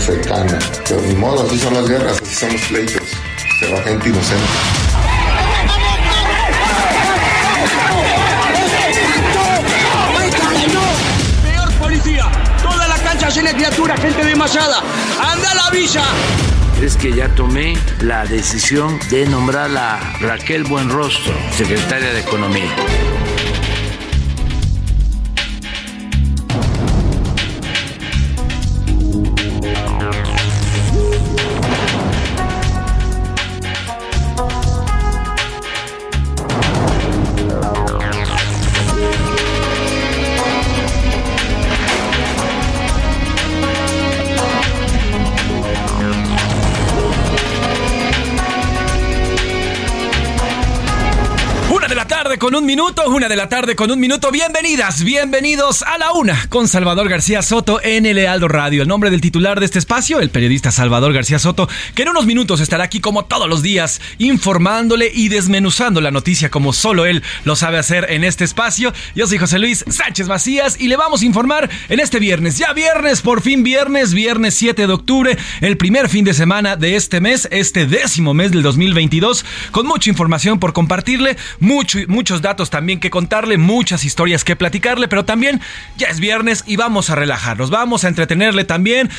Cercana. Pero ni modo, así son las guerras, así son los pleitos. Se va gente inocente. Peor policía, toda la cancha llena de criaturas, gente desmayada. ¡Anda a la villa! es que ya tomé la decisión de nombrar a Raquel Buenrostro, secretaria de Economía. Un minuto, una de la tarde con un minuto. Bienvenidas, bienvenidos a la una con Salvador García Soto en el Lealdo Radio. El nombre del titular de este espacio, el periodista Salvador García Soto, que en unos minutos estará aquí como todos los días, informándole y desmenuzando la noticia como solo él lo sabe hacer en este espacio. Yo soy José Luis Sánchez Macías y le vamos a informar en este viernes. Ya viernes, por fin viernes, viernes 7 de octubre, el primer fin de semana de este mes, este décimo mes del 2022, con mucha información por compartirle, mucho, muchos datos también que contarle, muchas historias que platicarle, pero también ya es viernes y vamos a relajarnos, vamos a entretenerle también.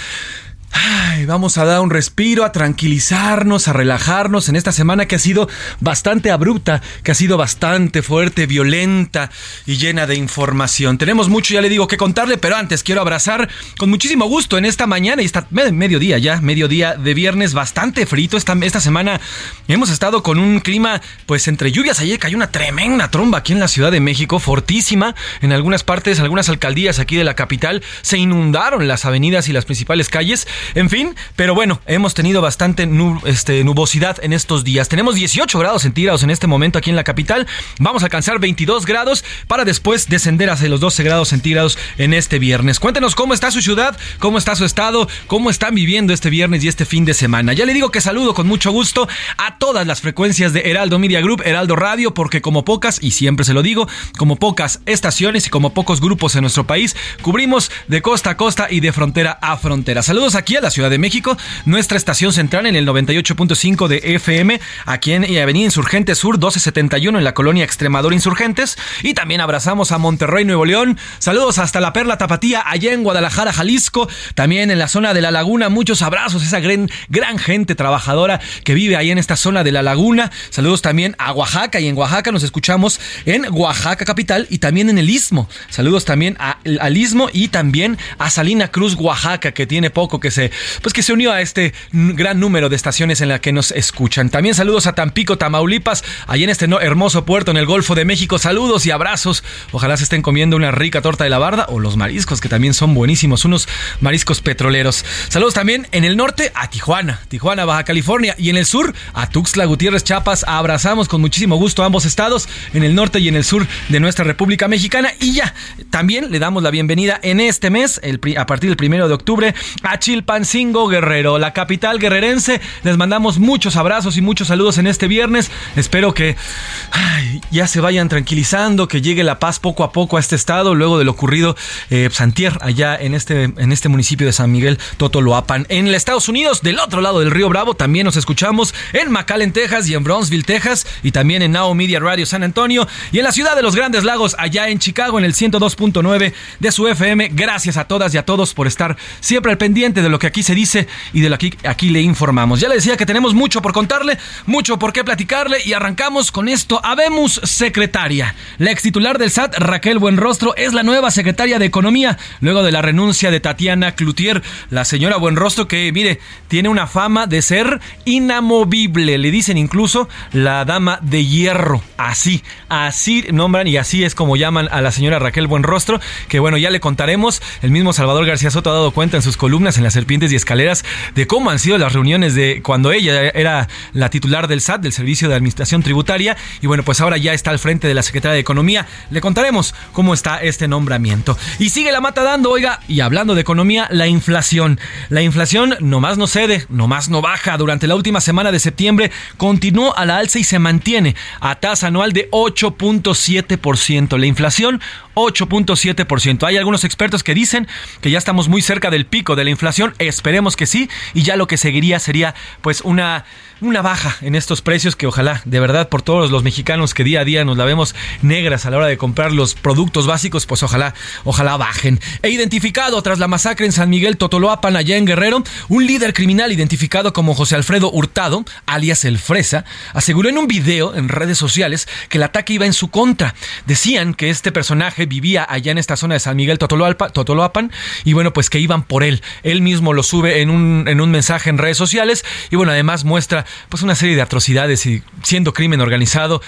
Ay, vamos a dar un respiro, a tranquilizarnos, a relajarnos en esta semana que ha sido bastante abrupta, que ha sido bastante fuerte, violenta y llena de información. Tenemos mucho, ya le digo, que contarle, pero antes quiero abrazar con muchísimo gusto en esta mañana y está mediodía ya, mediodía de viernes, bastante frito. Esta, esta semana hemos estado con un clima, pues entre lluvias. Ayer cayó una tremenda tromba aquí en la Ciudad de México, fortísima. En algunas partes, algunas alcaldías aquí de la capital se inundaron las avenidas y las principales calles. En fin, pero bueno, hemos tenido bastante este, nubosidad en estos días. Tenemos 18 grados centígrados en este momento aquí en la capital. Vamos a alcanzar 22 grados para después descender hacia los 12 grados centígrados en este viernes. Cuéntenos cómo está su ciudad, cómo está su estado, cómo están viviendo este viernes y este fin de semana. Ya le digo que saludo con mucho gusto a todas las frecuencias de Heraldo Media Group, Heraldo Radio, porque como pocas, y siempre se lo digo, como pocas estaciones y como pocos grupos en nuestro país, cubrimos de costa a costa y de frontera a frontera. Saludos aquí a la Ciudad de México, nuestra estación central en el 98.5 de FM, aquí en Avenida Insurgente Sur 1271 en la colonia Extremadura Insurgentes. Y también abrazamos a Monterrey, Nuevo León. Saludos hasta la Perla Tapatía, allá en Guadalajara, Jalisco. También en la zona de la Laguna, muchos abrazos, esa gran, gente trabajadora que vive ahí en esta zona de la Laguna. Saludos también a Oaxaca y en Oaxaca nos escuchamos en Oaxaca capital y también en el Istmo. Saludos también a- al Istmo y también a Salina Cruz, Oaxaca, que tiene poco que se pues que se unió a este gran número de estaciones en la que nos escuchan. También saludos a Tampico, Tamaulipas, ahí en este hermoso puerto en el Golfo de México. Saludos y abrazos. Ojalá se estén comiendo una rica torta de la barda o los mariscos que también son buenísimos, unos mariscos petroleros. Saludos también en el norte a Tijuana, Tijuana, Baja California y en el sur a Tuxtla Gutiérrez, Chiapas. Abrazamos con muchísimo gusto a ambos estados, en el norte y en el sur de nuestra República Mexicana. Y ya, también le damos la bienvenida en este mes, el, a partir del primero de octubre, a Chilpancingo Guerrero, la capital guerrerense. Les mandamos muchos abrazos y muchos saludos en este viernes. Espero que ya se vayan tranquilizando, que llegue la paz poco a poco a este estado, luego de lo ocurrido eh, Santier, allá en este, en este municipio de San Miguel Totoloapan. En Estados Unidos, del otro lado del río Bravo, también nos escuchamos en McAllen, Texas y en Brownsville, Texas, y también en Now Media Radio San Antonio, y en la ciudad de los Grandes Lagos, allá en Chicago, en el 102.9 de su FM. Gracias a todas y a todos por estar siempre al pendiente de lo que aquí se dice y de lo que aquí le informamos. Ya le decía que tenemos mucho por contarle, mucho por qué platicarle, y arrancamos con esto. Habemos secretaria. La ex titular del SAT, Raquel Buenrostro, es la nueva secretaria de Economía, luego de la renuncia de Tatiana Cloutier, la señora Buenrostro que, mire, tiene una fama de ser inamovible. Le dicen incluso la dama de hierro. Así, así nombran y así es como llaman a la señora Raquel Buenrostro, que bueno, ya le contaremos. El mismo Salvador García Soto ha dado cuenta en sus columnas en las serpientes y escaleras de cómo han sido las reuniones de cuando ella era la titular del SAT, del Servicio de Administración Tributaria, y bueno, pues ahora ya está al frente de la Secretaría de Economía. Le contaremos cómo está este nombramiento. Y sigue la mata dando, oiga, y hablando de economía, la inflación. La inflación nomás no cede, nomás no baja. Durante la última semana de septiembre continuó a la alza y se mantiene a tasa anual de 8.7%. La inflación 8.7%. Hay algunos expertos que dicen que ya estamos muy cerca del pico de la inflación. Esperemos que sí. Y ya lo que seguiría sería pues una una baja en estos precios que ojalá, de verdad, por todos los mexicanos que día a día nos la vemos negras a la hora de comprar los productos básicos, pues ojalá, ojalá bajen. He identificado tras la masacre en San Miguel Totoloapan, allá en Guerrero, un líder criminal identificado como José Alfredo Hurtado, alias El Fresa, aseguró en un video en redes sociales que el ataque iba en su contra. Decían que este personaje vivía allá en esta zona de San Miguel Totoloapan y bueno, pues que iban por él. Él mismo lo sube en un, en un mensaje en redes sociales y bueno, además muestra pues una serie de atrocidades y siendo crimen organizado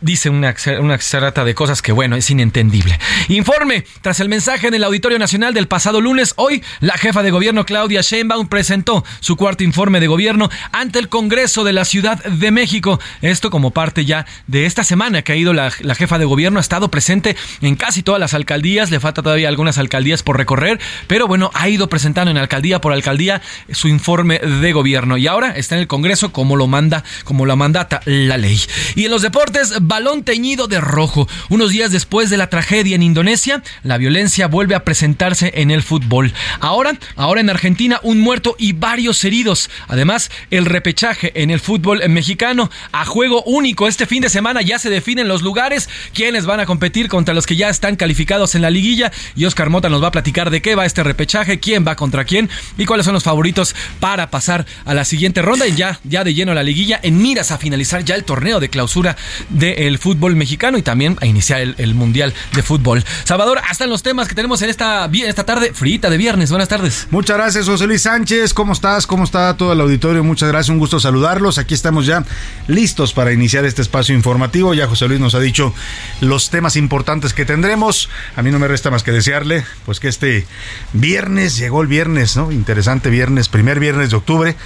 dice una, una de cosas que, bueno, es inentendible. Informe, tras el mensaje en el Auditorio Nacional del pasado lunes, hoy la jefa de gobierno Claudia Sheinbaum presentó su cuarto informe de gobierno ante el Congreso de la Ciudad de México. Esto como parte ya de esta semana que ha ido la, la jefa de gobierno, ha estado presente en casi todas las alcaldías, le falta todavía algunas alcaldías por recorrer, pero bueno, ha ido presentando en alcaldía por alcaldía su informe de gobierno y ahora está en el Congreso como lo manda, como lo mandata la ley. Y en los deportes, balón teñido de rojo. Unos días después de la tragedia en Indonesia, la violencia vuelve a presentarse en el fútbol. Ahora, ahora en Argentina, un muerto y varios heridos. Además, el repechaje en el fútbol mexicano a juego único. Este fin de semana ya se definen los lugares, quiénes van a competir contra los que ya están calificados en la liguilla. Y Oscar Mota nos va a platicar de qué va este repechaje, quién va contra quién y cuáles son los favoritos para pasar a la siguiente ronda y ya, ya de lleno la liguilla en miras a finalizar ya el torneo de clausura de el fútbol mexicano y también a iniciar el, Mundial de Fútbol. Salvador, hasta los temas que tenemos en esta, esta tarde, frita de viernes. Buenas tardes. Muchas gracias, José Luis Sánchez. ¿Cómo estás? ¿Cómo está todo el auditorio? Muchas gracias, un gusto saludarlos. Aquí estamos ya listos para iniciar este espacio informativo. Ya José Luis nos ha dicho los temas importantes que tendremos. A mí no me resta más que desearle, pues que este viernes, llegó el viernes, ¿no? Interesante viernes, primer viernes de octubre,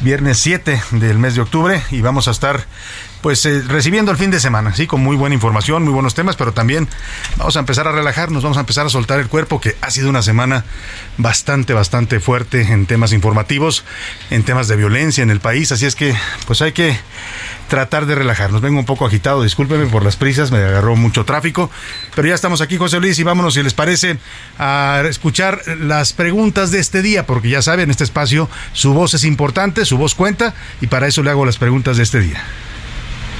viernes 7 del mes de octubre, y vamos a estar pues eh, recibiendo el fin de semana, sí, con muy buena información, muy buenos temas, pero también vamos a empezar a relajarnos, vamos a empezar a soltar el cuerpo, que ha sido una semana bastante, bastante fuerte en temas informativos, en temas de violencia en el país, así es que pues hay que tratar de relajarnos. Vengo un poco agitado, discúlpeme por las prisas, me agarró mucho tráfico, pero ya estamos aquí, José Luis, y vámonos, si les parece, a escuchar las preguntas de este día, porque ya saben, en este espacio su voz es importante, su voz cuenta, y para eso le hago las preguntas de este día.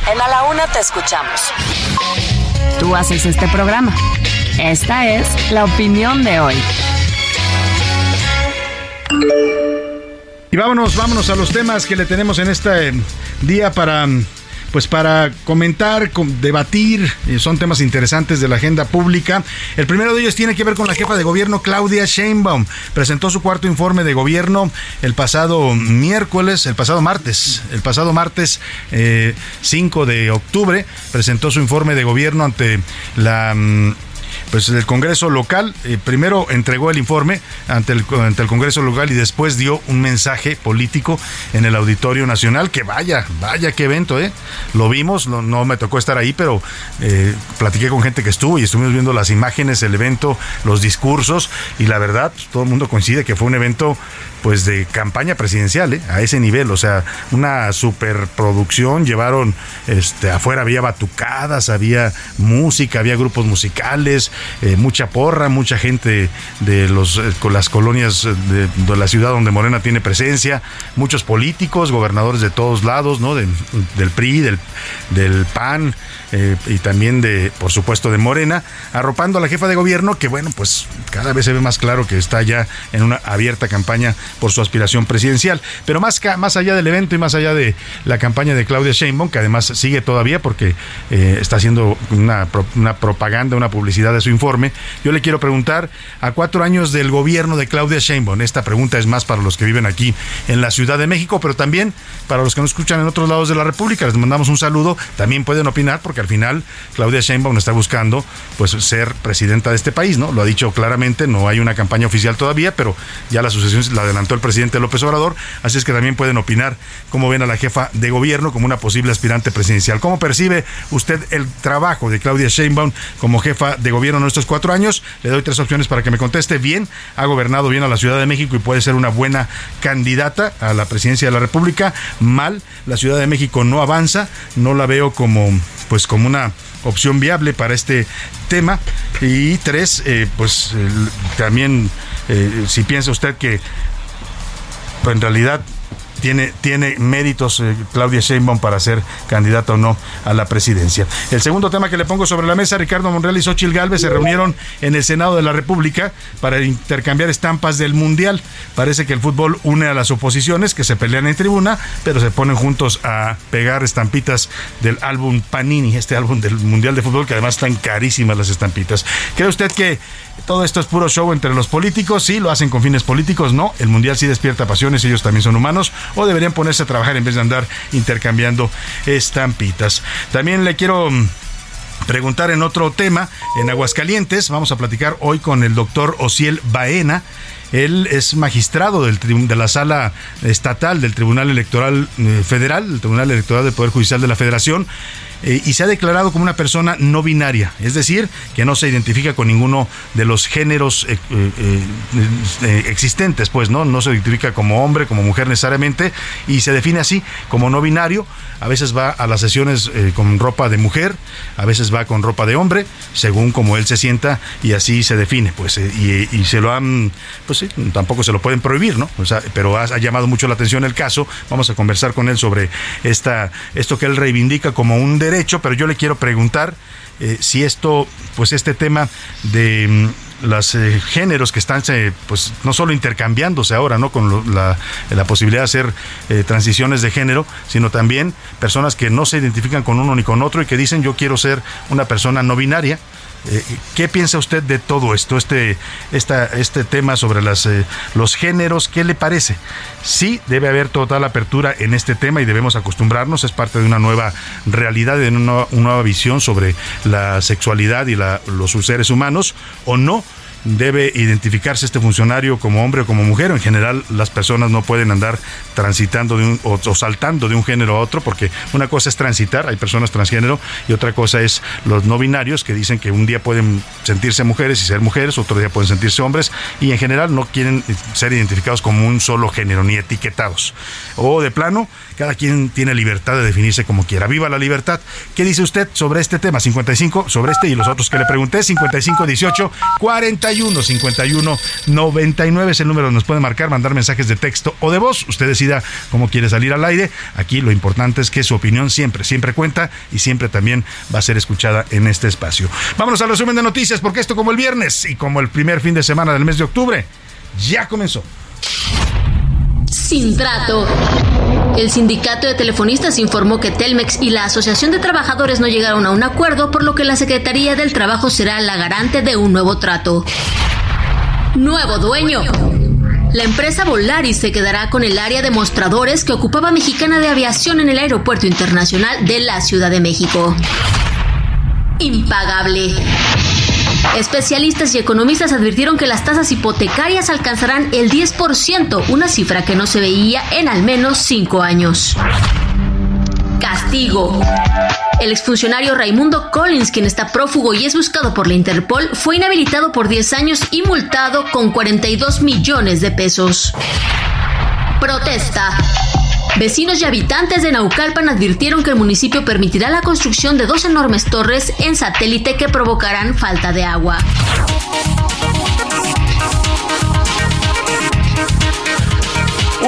En A la Una te escuchamos. Tú haces este programa. Esta es la opinión de hoy. Y vámonos, vámonos a los temas que le tenemos en este día para pues para comentar, debatir, eh, son temas interesantes de la agenda pública. El primero de ellos tiene que ver con la jefa de gobierno Claudia Sheinbaum. Presentó su cuarto informe de gobierno el pasado miércoles, el pasado martes, el pasado martes 5 eh, de octubre, presentó su informe de gobierno ante la mm, pues el Congreso local eh, primero entregó el informe ante el, ante el Congreso local y después dio un mensaje político en el Auditorio Nacional, que vaya, vaya qué evento, ¿eh? Lo vimos, no, me tocó estar ahí, pero eh, platiqué con gente que estuvo y estuvimos viendo las imágenes, el evento, los discursos y la verdad, todo el mundo coincide que fue un evento pues de campaña presidencial, ¿eh? a ese nivel, o sea, una superproducción, llevaron este afuera había batucadas, había música, había grupos musicales, eh, mucha porra, mucha gente de los eh, con las colonias de, la ciudad donde Morena tiene presencia, muchos políticos, gobernadores de todos lados, ¿no? del PRI, del, del PAN, eh, y también de, por supuesto, de Morena, arropando a la jefa de gobierno, que bueno, pues cada vez se ve más claro que está ya en una abierta campaña por su aspiración presidencial. Pero más, más allá del evento y más allá de la campaña de Claudia Sheinbaum, que además sigue todavía porque está haciendo una, una propaganda, una publicidad de su informe, yo le quiero preguntar, a cuatro años del gobierno de Claudia Sheinbaum, esta pregunta es más para los que viven aquí en la Ciudad de México, pero también para los que nos escuchan en otros lados de la República, les mandamos un saludo, también pueden opinar porque al final Claudia Sheinbaum está buscando pues ser presidenta de este país, ¿no? Lo ha dicho claramente, no hay una campaña oficial todavía, pero ya la sucesión la adelantó el presidente López Obrador, así es que también pueden opinar cómo ven a la jefa de gobierno como una posible aspirante presidencial. ¿Cómo percibe usted el trabajo de Claudia Sheinbaum como jefa de gobierno en estos cuatro años? Le doy tres opciones para que me conteste. Bien, ha gobernado bien a la Ciudad de México y puede ser una buena candidata a la presidencia de la República. Mal, la Ciudad de México no avanza, no la veo como pues como una opción viable para este tema. Y tres, eh, pues también eh, si piensa usted que pues, en realidad tiene, tiene méritos eh, Claudia Sheinbaum para ser candidata o no a la presidencia. El segundo tema que le pongo sobre la mesa, Ricardo Monreal y Xochil Gálvez se reunieron en el Senado de la República para intercambiar estampas del Mundial. Parece que el fútbol une a las oposiciones que se pelean en tribuna, pero se ponen juntos a pegar estampitas del álbum Panini, este álbum del Mundial de Fútbol, que además están carísimas las estampitas. ¿Cree usted que todo esto es puro show entre los políticos? Sí, lo hacen con fines políticos, no. El Mundial sí despierta pasiones, ellos también son humanos o deberían ponerse a trabajar en vez de andar intercambiando estampitas. También le quiero mm, preguntar en otro tema, en Aguascalientes, vamos a platicar hoy con el doctor Ociel Baena. Él es magistrado del, de la sala estatal del Tribunal Electoral eh, Federal, el Tribunal Electoral del Poder Judicial de la Federación. Eh, y se ha declarado como una persona no binaria, es decir, que no se identifica con ninguno de los géneros eh, eh, existentes, pues no, no se identifica como hombre, como mujer necesariamente, y se define así como no binario. A veces va a las sesiones con ropa de mujer, a veces va con ropa de hombre, según como él se sienta y así se define, pues y, se lo han, pues sí, tampoco se lo pueden prohibir, ¿no? O sea, pero ha, ha, llamado mucho la atención el caso. Vamos a conversar con él sobre esta, esto que él reivindica como un derecho, pero yo le quiero preguntar eh, si esto, pues este tema de mm, los eh, géneros que están eh, pues no solo intercambiándose ahora no con la, la, posibilidad de hacer transiciones de género sino también personas que no se identifican con uno ni con otro y que dicen yo quiero ser una persona no binaria eh, ¿Qué piensa usted de todo esto, este, esta, este tema sobre las, eh, los géneros? ¿Qué le parece? Sí, debe haber total apertura en este tema y debemos acostumbrarnos, es parte de una nueva realidad, de una, nueva visión sobre la sexualidad y la, los seres humanos, o no debe identificarse este funcionario como hombre o como mujer. En general, las personas no pueden andar transitando de un, o, saltando de un género a otro, porque una cosa es transitar, hay personas transgénero, y otra cosa es los no binarios que dicen que un día pueden sentirse mujeres y ser mujeres, otro día pueden sentirse hombres, y en general no quieren ser identificados como un solo género, ni etiquetados. O de plano, cada quien tiene libertad de definirse como quiera. ¡Viva la libertad! ¿Qué dice usted sobre este tema? 55, sobre este y los otros que le pregunté, 55 18 41 51 99 es el número nos puede marcar, mandar mensajes de texto o de voz. Usted decida cómo quiere salir al aire. Aquí lo importante es que su opinión siempre, siempre cuenta y siempre también va a ser escuchada en este espacio. Vámonos al resumen de noticias, porque esto como el viernes y como el primer fin de semana del mes de octubre, ya comenzó. Sin trato El sindicato de telefonistas informó que Telmex y la Asociación de Trabajadores no llegaron a un acuerdo, por lo que la Secretaría del Trabajo será la garante de un nuevo trato. Nuevo dueño. La empresa Volaris se quedará con el área de mostradores que ocupaba Mexicana de Aviación en el Aeropuerto Internacional de la Ciudad de México. Impagable. Especialistas y economistas advirtieron que las tasas hipotecarias alcanzarán el 10%, una cifra que no se veía en al menos cinco años. Castigo. El exfuncionario Raimundo Collins, quien está prófugo y es buscado por la Interpol, fue inhabilitado por 10 años y multado con 42 millones de pesos. Protesta. Vecinos y habitantes de Naucalpan advirtieron que el municipio permitirá la construcción de dos enormes torres en satélite que provocarán falta de agua.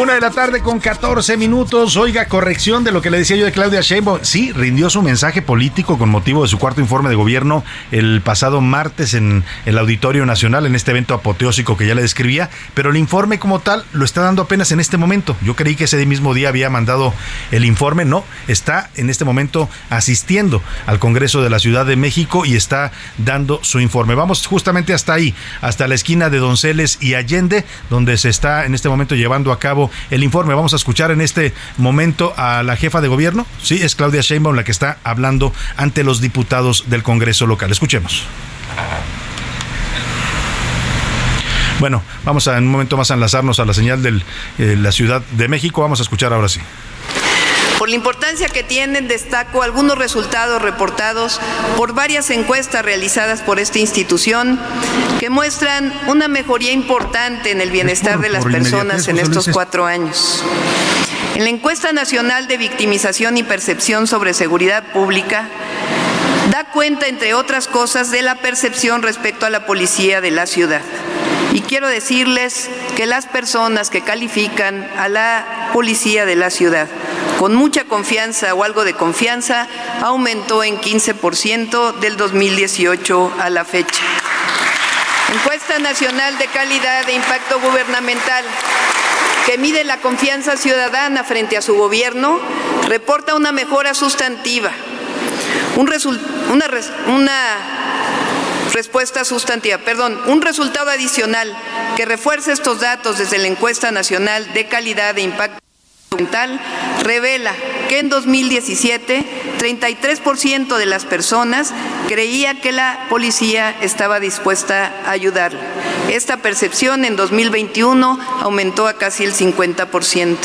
Una de la tarde con 14 minutos. Oiga, corrección de lo que le decía yo de Claudia Sheinbaum. Sí, rindió su mensaje político con motivo de su cuarto informe de gobierno el pasado martes en el Auditorio Nacional, en este evento apoteósico que ya le describía, pero el informe como tal lo está dando apenas en este momento. Yo creí que ese mismo día había mandado el informe. No, está en este momento asistiendo al Congreso de la Ciudad de México y está dando su informe. Vamos justamente hasta ahí, hasta la esquina de Donceles y Allende, donde se está en este momento llevando a cabo el informe. Vamos a escuchar en este momento a la jefa de gobierno. Sí, es Claudia Sheinbaum la que está hablando ante los diputados del Congreso local. Escuchemos. Bueno, vamos a en un momento más a enlazarnos a la señal de eh, la Ciudad de México. Vamos a escuchar ahora sí. Por la importancia que tienen, destaco algunos resultados reportados por varias encuestas realizadas por esta institución que muestran una mejoría importante en el bienestar de las personas en estos cuatro años. En la encuesta nacional de victimización y percepción sobre seguridad pública, da cuenta, entre otras cosas, de la percepción respecto a la policía de la ciudad. Y quiero decirles que las personas que califican a la policía de la ciudad con mucha confianza o algo de confianza, aumentó en 15% del 2018 a la fecha. Encuesta Nacional de Calidad de Impacto Gubernamental que mide la confianza ciudadana frente a su gobierno, reporta una mejora sustantiva, un una, respuesta sustantiva, perdón, un resultado adicional que refuerza estos datos desde la encuesta nacional de calidad de impacto revela que en 2017 33% de las personas creía que la policía estaba dispuesta a ayudar. Esta percepción en 2021 aumentó a casi el 50%.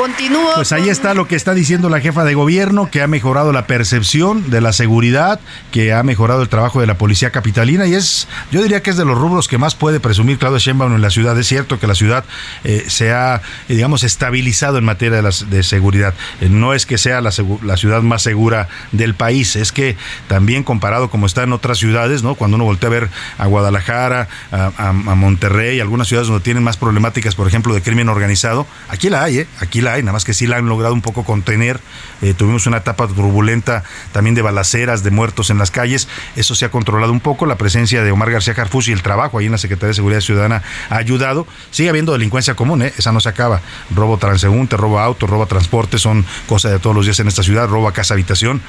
Continúo. Pues ahí está lo que está diciendo la jefa de gobierno, que ha mejorado la percepción de la seguridad, que ha mejorado el trabajo de la policía capitalina y es, yo diría que es de los rubros que más puede presumir Claudio Sheinbaum en la ciudad. Es cierto que la ciudad eh, se ha, digamos, estabilizado en materia de, de seguridad. Eh, no es que sea la, la, ciudad más segura del país, es que también comparado como está en otras ciudades, ¿no? Cuando uno voltea a ver a Guadalajara, a, a, a Monterrey, algunas ciudades donde tienen más problemáticas, por ejemplo, de crimen organizado, aquí la hay, ¿eh? Aquí la nada más que sí la han logrado un poco contener. Eh, tuvimos una etapa turbulenta también de balaceras, de muertos en las calles. Eso se ha controlado un poco. La presencia de Omar García Jarfus y el trabajo ahí en la Secretaría de Seguridad Ciudadana ha ayudado. Sigue habiendo delincuencia común, ¿eh? esa no se acaba. Robo transeúnte, robo auto, robo transporte, son cosas de todos los días en esta ciudad. Robo casa habitación,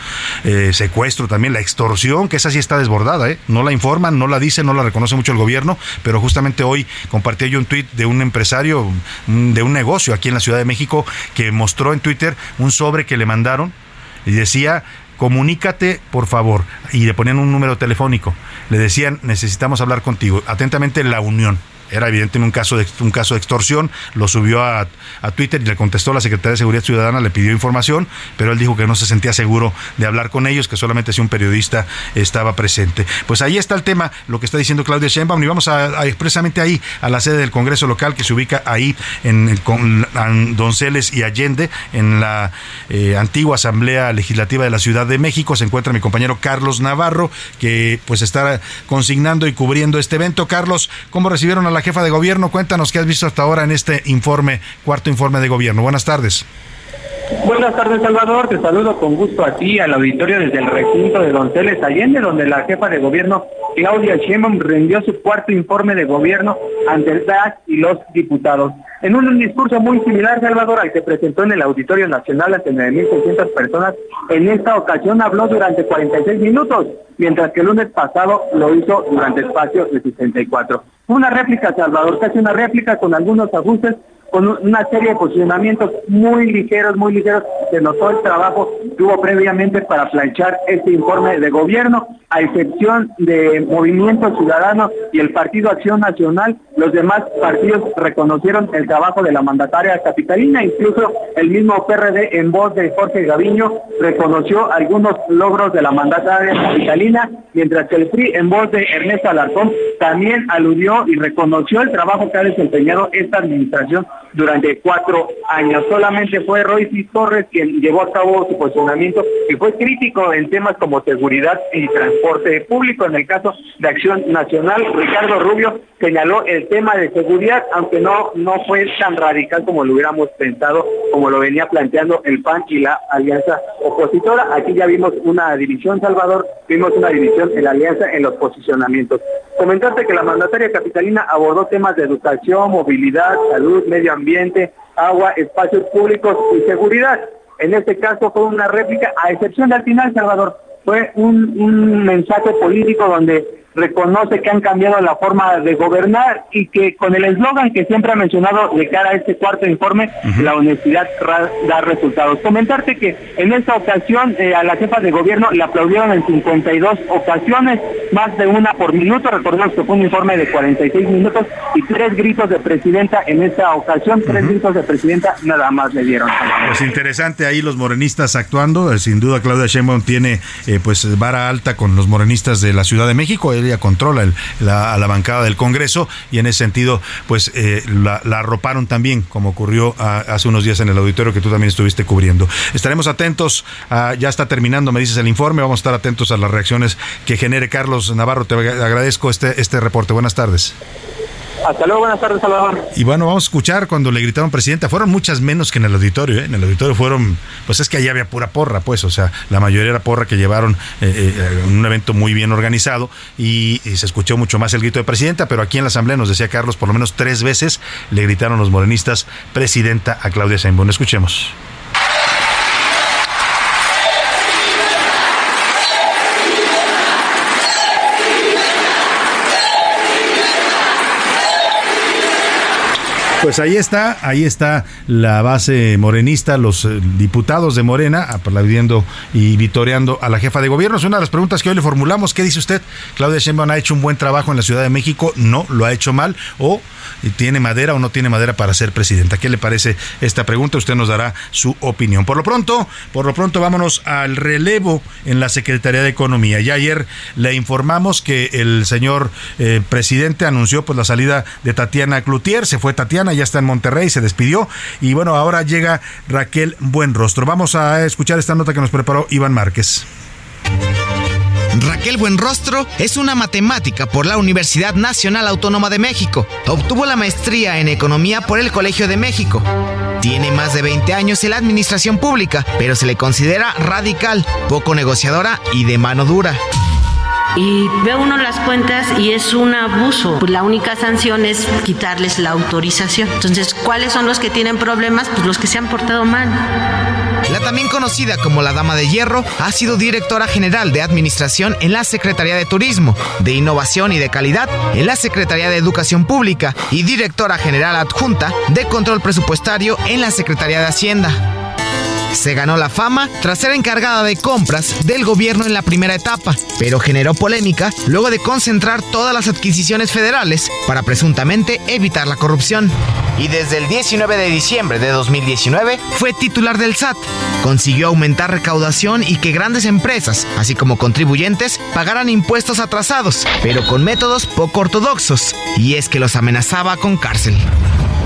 eh, secuestro también, la extorsión, que esa sí está desbordada. No la informan, no la dicen, no la reconoce mucho el gobierno, pero justamente hoy compartí yo un tuit de un empresario de un negocio aquí en la Ciudad de México que mostró en Twitter un sobre que le mandaron y decía comunícate por favor y le ponían un número telefónico. Le decían necesitamos hablar contigo atentamente la unión era evidente un caso de, un caso de extorsión, lo subió a, Twitter y le contestó la Secretaría de Seguridad Ciudadana, le pidió información, pero él dijo que no se sentía seguro de hablar con ellos, que solamente si un periodista estaba presente. Pues ahí está el tema, lo que está diciendo Claudia Sheinbaum, y vamos a, expresamente ahí, a la sede del Congreso local que se ubica ahí en, con Donceles y Allende, en la eh, antigua Asamblea Legislativa de la Ciudad de México. Se encuentra mi compañero Carlos Navarro, que pues está consignando y cubriendo este evento. Carlos, ¿cómo recibieron a la jefa de gobierno. Cuéntanos qué has visto hasta ahora en este informe, cuarto informe de gobierno. Buenas tardes. Buenas tardes, Salvador. Te saludo con gusto a ti, al auditorio desde el recinto de Donceles Allende, donde la jefa de gobierno, Claudia Sheinbaum, rindió su cuarto informe de gobierno ante el DAS y los diputados. En un discurso muy similar, Salvador, al que presentó en el Auditorio Nacional ante 9.600 personas, en esta ocasión habló durante 46 minutos, mientras que el lunes pasado lo hizo durante espacio de 64. Una réplica, Salvador, casi una réplica con algunos ajustes con una serie de posicionamientos muy ligeros, muy ligeros. Se notó el trabajo que hubo previamente para planchar este informe de gobierno, a excepción de Movimiento Ciudadano y el Partido Acción Nacional, los demás partidos reconocieron el trabajo de la mandataria capitalina, incluso el mismo PRD en voz de Jorge Gaviño reconoció algunos logros de la mandataria capitalina, mientras que el PRI en voz de Ernesto Alarcón también aludió y reconoció el trabajo que ha desempeñado esta administración durante cuatro años. Solamente fue Royce Torres quien llevó a cabo su posicionamiento y fue crítico en temas como seguridad y transporte público. En el caso de Acción Nacional, Ricardo Rubio señaló el tema de seguridad, aunque no, no fue tan radical como lo hubiéramos pensado, como lo venía planteando el PAN y la alianza opositora. Aquí ya vimos una división, Salvador, vimos una división en la alianza en los posicionamientos. Comentarte que la mandataria capitalina abordó temas de educación, movilidad, salud, medio ambiente, agua, espacios públicos y seguridad. En este caso fue una réplica, a excepción del final, Salvador, fue un, un mensaje político donde reconoce que han cambiado la forma de gobernar y que con el eslogan que siempre ha mencionado de cara a este cuarto informe, la honestidad da resultados. Comentarte que en esta ocasión eh, a la jefa de gobierno le aplaudieron en 52 ocasiones, más de una por minuto, recordemos que fue un informe de 46 minutos y tres gritos de presidenta en esta ocasión, tres gritos de presidenta nada más le dieron. Pues interesante ahí los morenistas actuando, eh, sin duda Claudia Sheinbaum tiene eh, pues vara alta con los morenistas de la Ciudad de México, ella controla la, a la bancada del Congreso y en ese sentido, pues eh, la, arroparon también, como ocurrió hace unos días en el auditorio que tú también estuviste cubriendo. Estaremos atentos, ya está terminando, me dices el informe, vamos a estar atentos a las reacciones que genere Carlos Navarro. Te agradezco este, este reporte. Buenas tardes. Hasta luego, buenas tardes, Salvador. Y bueno, vamos a escuchar cuando le gritaron presidenta. Fueron muchas menos que en el auditorio, ¿eh? En el auditorio fueron, pues es que allá había pura porra, pues, o sea, la mayoría era porra que llevaron eh, eh, un evento muy bien organizado y, se escuchó mucho más el grito de presidenta, pero aquí en la asamblea nos decía Carlos, por lo menos tres veces le gritaron los morenistas presidenta a Claudia Sheinbaum. Escuchemos. Pues ahí está, ahí está la base morenista, los eh, diputados de Morena aplaudiendo y vitoreando a la jefa de gobierno. Es una de las preguntas que hoy le formulamos. ¿Qué dice usted? Claudia Sheinbaum ha hecho un buen trabajo en la Ciudad de México, no, lo ha hecho mal o tiene madera o no tiene madera para ser presidenta. ¿Qué le parece esta pregunta? Usted nos dará su opinión. Por lo pronto, por lo pronto vámonos al relevo en la Secretaría de Economía. Ya ayer le informamos que el señor eh, presidente anunció pues la salida de Tatiana Cloutier, se fue Tatiana, ya está en Monterrey, se despidió y bueno, ahora llega Raquel Buenrostro. Vamos a escuchar esta nota que nos preparó Iván Márquez. Raquel Buenrostro es una matemática por la Universidad Nacional Autónoma de México. Obtuvo la maestría en Economía por el Colegio de México. Tiene más de 20 años en la administración pública, pero se le considera radical, poco negociadora y de mano dura. Y ve uno las cuentas y es un abuso. Pues la única sanción es quitarles la autorización. Entonces, ¿cuáles son los que tienen problemas? Pues los que se han portado mal. La también conocida como la Dama de Hierro ha sido directora general de Administración en la Secretaría de Turismo, de Innovación y de Calidad en la Secretaría de Educación Pública y directora general adjunta de Control Presupuestario en la Secretaría de Hacienda. Se ganó la fama tras ser encargada de compras del gobierno en la primera etapa, pero generó polémica luego de concentrar todas las adquisiciones federales para presuntamente evitar la corrupción. Y desde el 19 de diciembre de 2019 fue titular del SAT. Consiguió aumentar recaudación y que grandes empresas, así como contribuyentes, pagaran impuestos atrasados, pero con métodos poco ortodoxos, y es que los amenazaba con cárcel.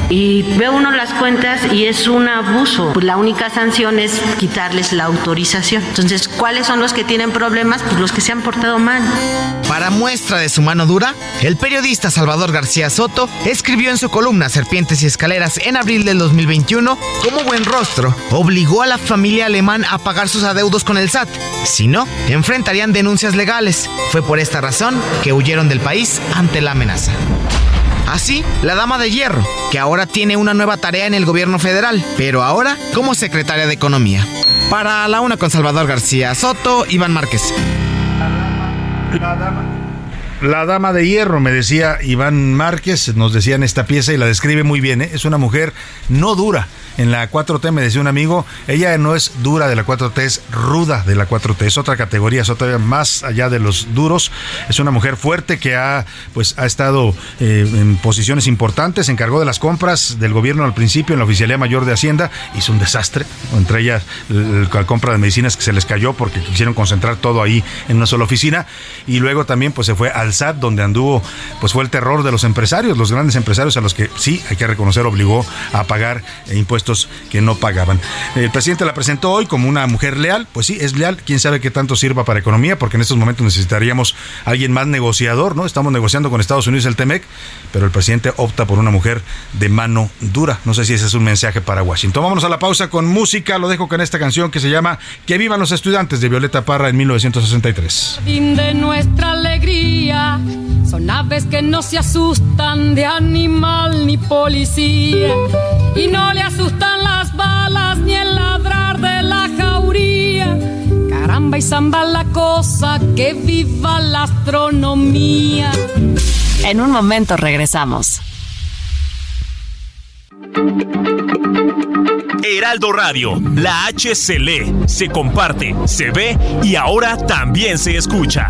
Y ve uno las cuentas y es un abuso. Pues la única sanción es quitarles la autorización. Entonces, ¿cuáles son los que tienen problemas? Pues los que se han portado mal. Para muestra de su mano dura, el periodista Salvador García Soto escribió en su columna Serpientes y Escaleras en abril del 2021 como buen rostro obligó a la familia alemán a pagar sus adeudos con el SAT. Si no, enfrentarían denuncias legales. Fue por esta razón que huyeron del país ante la amenaza. Así, la dama de hierro, que ahora tiene una nueva tarea en el gobierno federal, pero ahora como secretaria de Economía. Para la una con Salvador García Soto, Iván Márquez. La dama. La dama de hierro, me decía Iván Márquez, nos decía en esta pieza y la describe muy bien. ¿eh? Es una mujer no dura, en la 4T, me decía un amigo, ella no es dura de la 4T, es ruda de la 4T, es otra categoría, es otra más allá de los duros, es una mujer fuerte que ha, pues, ha estado eh, en posiciones importantes, se encargó de las compras del gobierno al principio en la Oficialía Mayor de Hacienda, hizo un desastre, entre ellas la compra de medicinas que se les cayó porque quisieron concentrar todo ahí en una sola oficina, y luego también pues se fue al SAT donde anduvo, pues fue el terror de los empresarios, los grandes empresarios a los que sí, hay que reconocer, obligó a pagar impuestos que no pagaban. El presidente la presentó hoy como una mujer leal, pues sí, es leal, quién sabe qué tanto sirva para economía, porque en estos momentos necesitaríamos alguien más negociador, ¿no? Estamos negociando con Estados Unidos el TEMEC, pero el presidente opta por una mujer de mano dura. No sé si ese es un mensaje para Washington. Vámonos a la pausa con música, lo dejo con esta canción que se llama Que vivan los estudiantes de Violeta Parra en 1963. Fin de nuestra alegría son aves que no se asustan de animal ni policía y no le asustan las balas ni el ladrar de la jauría. Caramba y zamba la cosa, que viva la astronomía. En un momento regresamos. Heraldo Radio, la H se lee, se comparte, se ve y ahora también se escucha.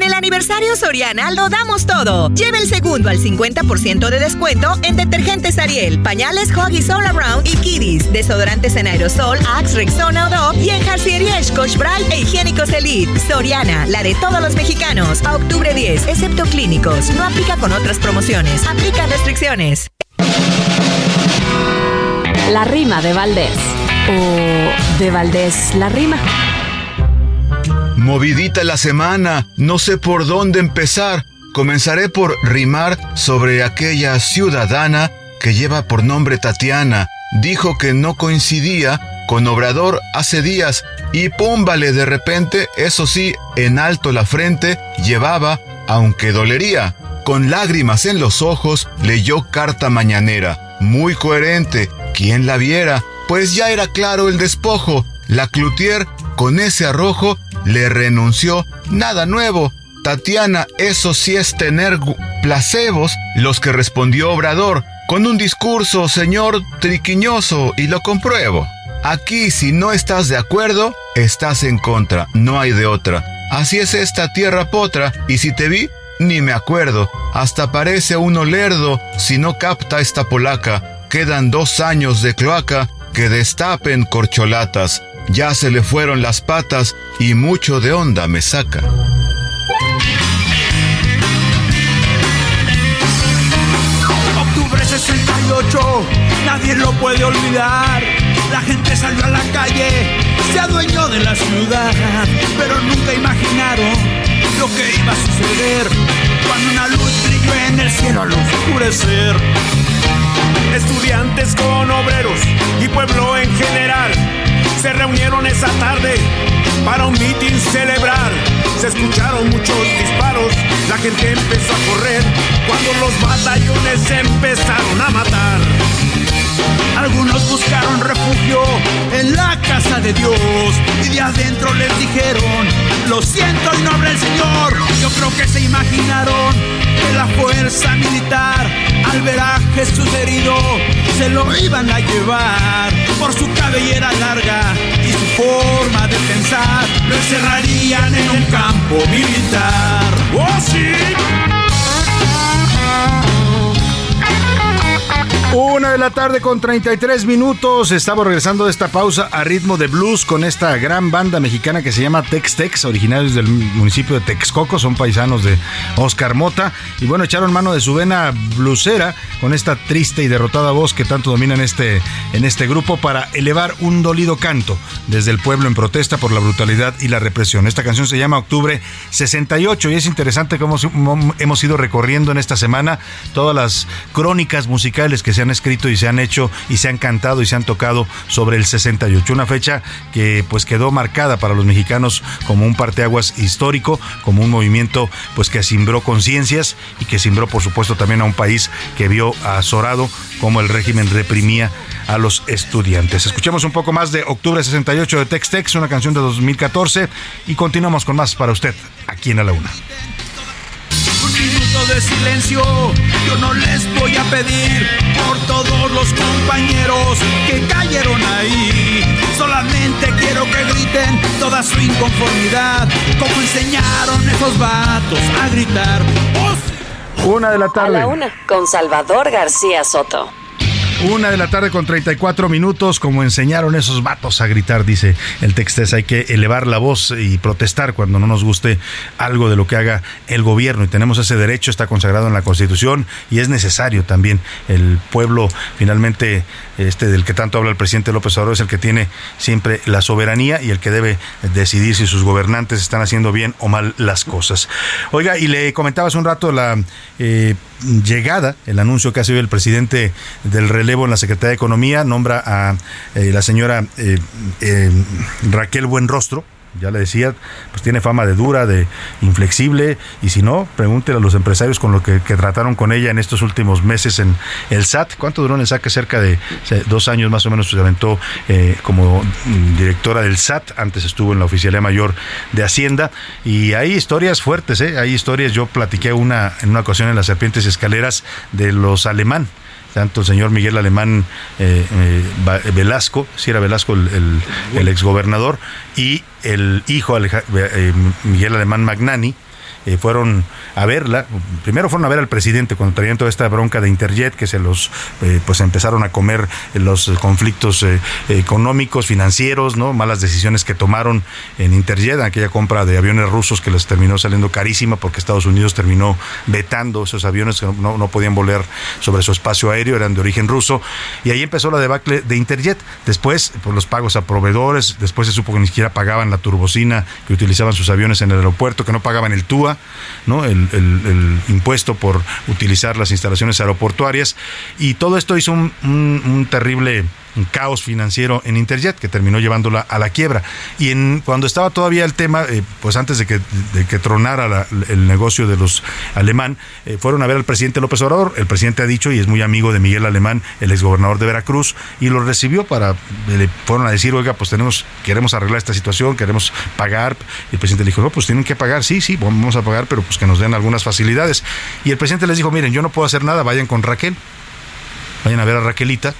En el aniversario Soriana lo damos todo. Lleve el segundo al 50% de descuento en detergentes Ariel, pañales Huggies All Around y Kiddies, desodorantes en aerosol, Axe, Rexona o y en Jarciería Scotch Brite e higiénicos Elite. Soriana, la de todos los mexicanos. A octubre 10, excepto clínicos. No aplica con otras promociones. Aplica restricciones. La rima de Valdés. O de Valdés la rima. Movidita la semana, no sé por dónde empezar. Comenzaré por rimar sobre aquella ciudadana que lleva por nombre Tatiana. Dijo que no coincidía con Obrador hace días y púmbale de repente, eso sí, en alto la frente, llevaba, aunque dolería. Con lágrimas en los ojos leyó carta mañanera, muy coherente, quien la viera, pues ya era claro el despojo. La Cloutier, con ese arrojo, le renunció. Nada nuevo. Tatiana, eso sí es tener placebos, los que respondió Obrador, con un discurso, señor, triquiñoso, y lo compruebo. Aquí, si no estás de acuerdo, estás en contra, no hay de otra. Así es esta tierra potra, y si te vi, ni me acuerdo. Hasta parece uno lerdo si no capta esta polaca. Quedan dos años de cloaca que destapen corcholatas. Ya se le fueron las patas y mucho de onda me saca. Octubre 68, nadie lo puede olvidar. La gente salió a la calle, se adueñó de la ciudad, pero nunca imaginaron lo que iba a suceder cuando una luz brilló en el cielo al oscurecer. Estudiantes con obreros y pueblo en general se reunieron esa tarde para un mitin celebrar. Se escucharon muchos disparos, la gente empezó a correr cuando los batallones empezaron a matar. Algunos buscaron refugio en la casa de Dios y de adentro les dijeron, lo siento y no habla el Señor. Yo creo que se imaginaron que la fuerza militar al ver a Jesús herido se lo iban a llevar por su cabellera larga y su forma de pensar, lo encerrarían en un campo militar. ¡Oh, sí! Una de la tarde con 33 minutos. Estamos regresando de esta pausa a ritmo de blues con esta gran banda mexicana que se llama Tex Tex, originarios del municipio de Texcoco, son paisanos de Oscar Mota. Y bueno, echaron mano de su vena blusera con esta triste y derrotada voz que tanto domina en este, en este grupo para elevar un dolido canto desde el pueblo en protesta por la brutalidad y la represión. Esta canción se llama Octubre 68 y es interesante cómo hemos ido recorriendo en esta semana todas las crónicas musicales que se han escrito y se han hecho y se han cantado y se han tocado sobre el 68. Una fecha que pues quedó marcada para los mexicanos como un parteaguas histórico, como un movimiento pues que simbró conciencias y que simbró por supuesto también a un país que vio azorado como el régimen reprimía a los estudiantes. Escuchemos un poco más de Octubre 68 de Tex Tex, una canción de 2014 y continuamos con más para usted aquí en A la Una minuto de silencio yo no les voy a pedir por todos los compañeros que cayeron ahí. Solamente quiero que griten toda su inconformidad, como enseñaron esos vatos a gritar. Una de la tarde. A la una, con Salvador García Soto. Una de la tarde con 34 minutos, como enseñaron esos vatos a gritar, dice el Textes. Hay que elevar la voz y protestar cuando no nos guste algo de lo que haga el gobierno. Y tenemos ese derecho, está consagrado en la Constitución y es necesario también. El pueblo, finalmente, este del que tanto habla el presidente López Obrador, es el que tiene siempre la soberanía y el que debe decidir si sus gobernantes están haciendo bien o mal las cosas. Oiga, y le comentaba hace un rato la eh, llegada, el anuncio que ha sido el presidente del relevo en la Secretaría de Economía, nombra a eh, la señora eh, eh, Raquel Buenrostro, ya le decía, pues tiene fama de dura, de inflexible, y si no, pregúntele a los empresarios con lo que, trataron con ella en estos últimos meses en el SAT. ¿Cuánto duró en el SAT? Cerca de dos años más o menos se aventó eh, como directora del SAT, antes estuvo en la Oficialía Mayor de Hacienda, y hay historias fuertes, ¿eh? hay historias, yo platiqué una en una ocasión en las Serpientes Escaleras de los alemán, tanto el señor Miguel Alemán eh, eh, Velasco, si era Velasco el, exgobernador, y el hijo eh, Miguel Alemán Magnani, eh, fueron a verla. Primero fueron a ver al presidente cuando traían toda esta bronca de Interjet, que se los eh, pues empezaron a comer los conflictos eh, económicos, financieros, ¿no? Malas decisiones que tomaron en Interjet, aquella compra de aviones rusos que les terminó saliendo carísima porque Estados Unidos terminó vetando esos aviones que no, no podían volar sobre su espacio aéreo, eran de origen ruso. Y ahí empezó la debacle de Interjet. Después, los pagos a proveedores, después se supo que ni siquiera pagaban la turbocina que utilizaban sus aviones en el aeropuerto, que no pagaban el TUA ¿no? El, impuesto por utilizar las instalaciones aeroportuarias. Y todo esto hizo un terrible un caos financiero en Interjet que terminó llevándola a la quiebra. Y en, cuando estaba todavía el tema, eh, pues antes de que, de que tronara el negocio de los alemán, eh, fueron a ver al presidente López Obrador. El presidente ha dicho, y es muy amigo de Miguel Alemán, el exgobernador de Veracruz, y lo recibió para, le fueron a decir, oiga, pues tenemos, queremos arreglar esta situación, queremos pagar. Y el presidente le dijo, no, pues tienen que pagar, sí, sí, vamos a pagar, pero pues que nos den algunas facilidades. Y el presidente les dijo, miren, yo no puedo hacer nada, vayan con Raquel vayan a ver a Raquelita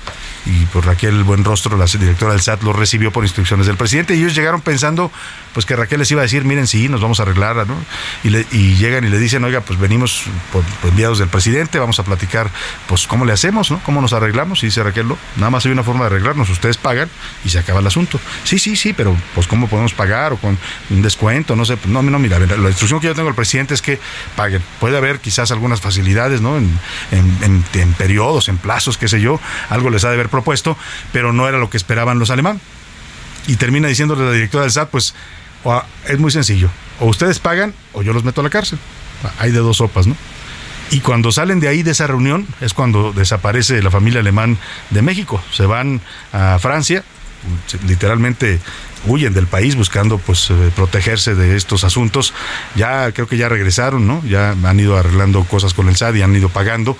y pues Raquel Buenrostro, la directora del SAT, lo recibió por instrucciones del presidente y ellos llegaron pensando pues que Raquel les iba a decir, miren, sí, nos vamos a arreglar, ¿no? Y, le, y llegan y le dicen, oiga, pues venimos por, enviados del presidente, vamos a platicar, pues cómo le hacemos, ¿no? ¿Cómo nos arreglamos? Y dice Raquel, no, nada más hay una forma de arreglarnos, ustedes pagan y se acaba el asunto. Sí, sí, sí, pero pues cómo podemos pagar o con un descuento, no sé, pues, no, no, mira, la instrucción que yo tengo del presidente es que paguen. Puede haber quizás algunas facilidades, ¿no? En, en, en periodos, en plazos, qué sé yo, algo les ha de haber propuesto, pero no era lo que esperaban los alemanes. Y termina diciéndole la directora del SAT, pues es muy sencillo, o ustedes pagan o yo los meto a la cárcel. Hay de dos sopas, ¿no? Y cuando salen de ahí, de esa reunión, es cuando desaparece la familia alemán de México. Se van a Francia, literalmente huyen del país buscando pues eh, protegerse de estos asuntos. Ya creo que ya regresaron, ¿no? Ya han ido arreglando cosas con el SAT y han ido pagando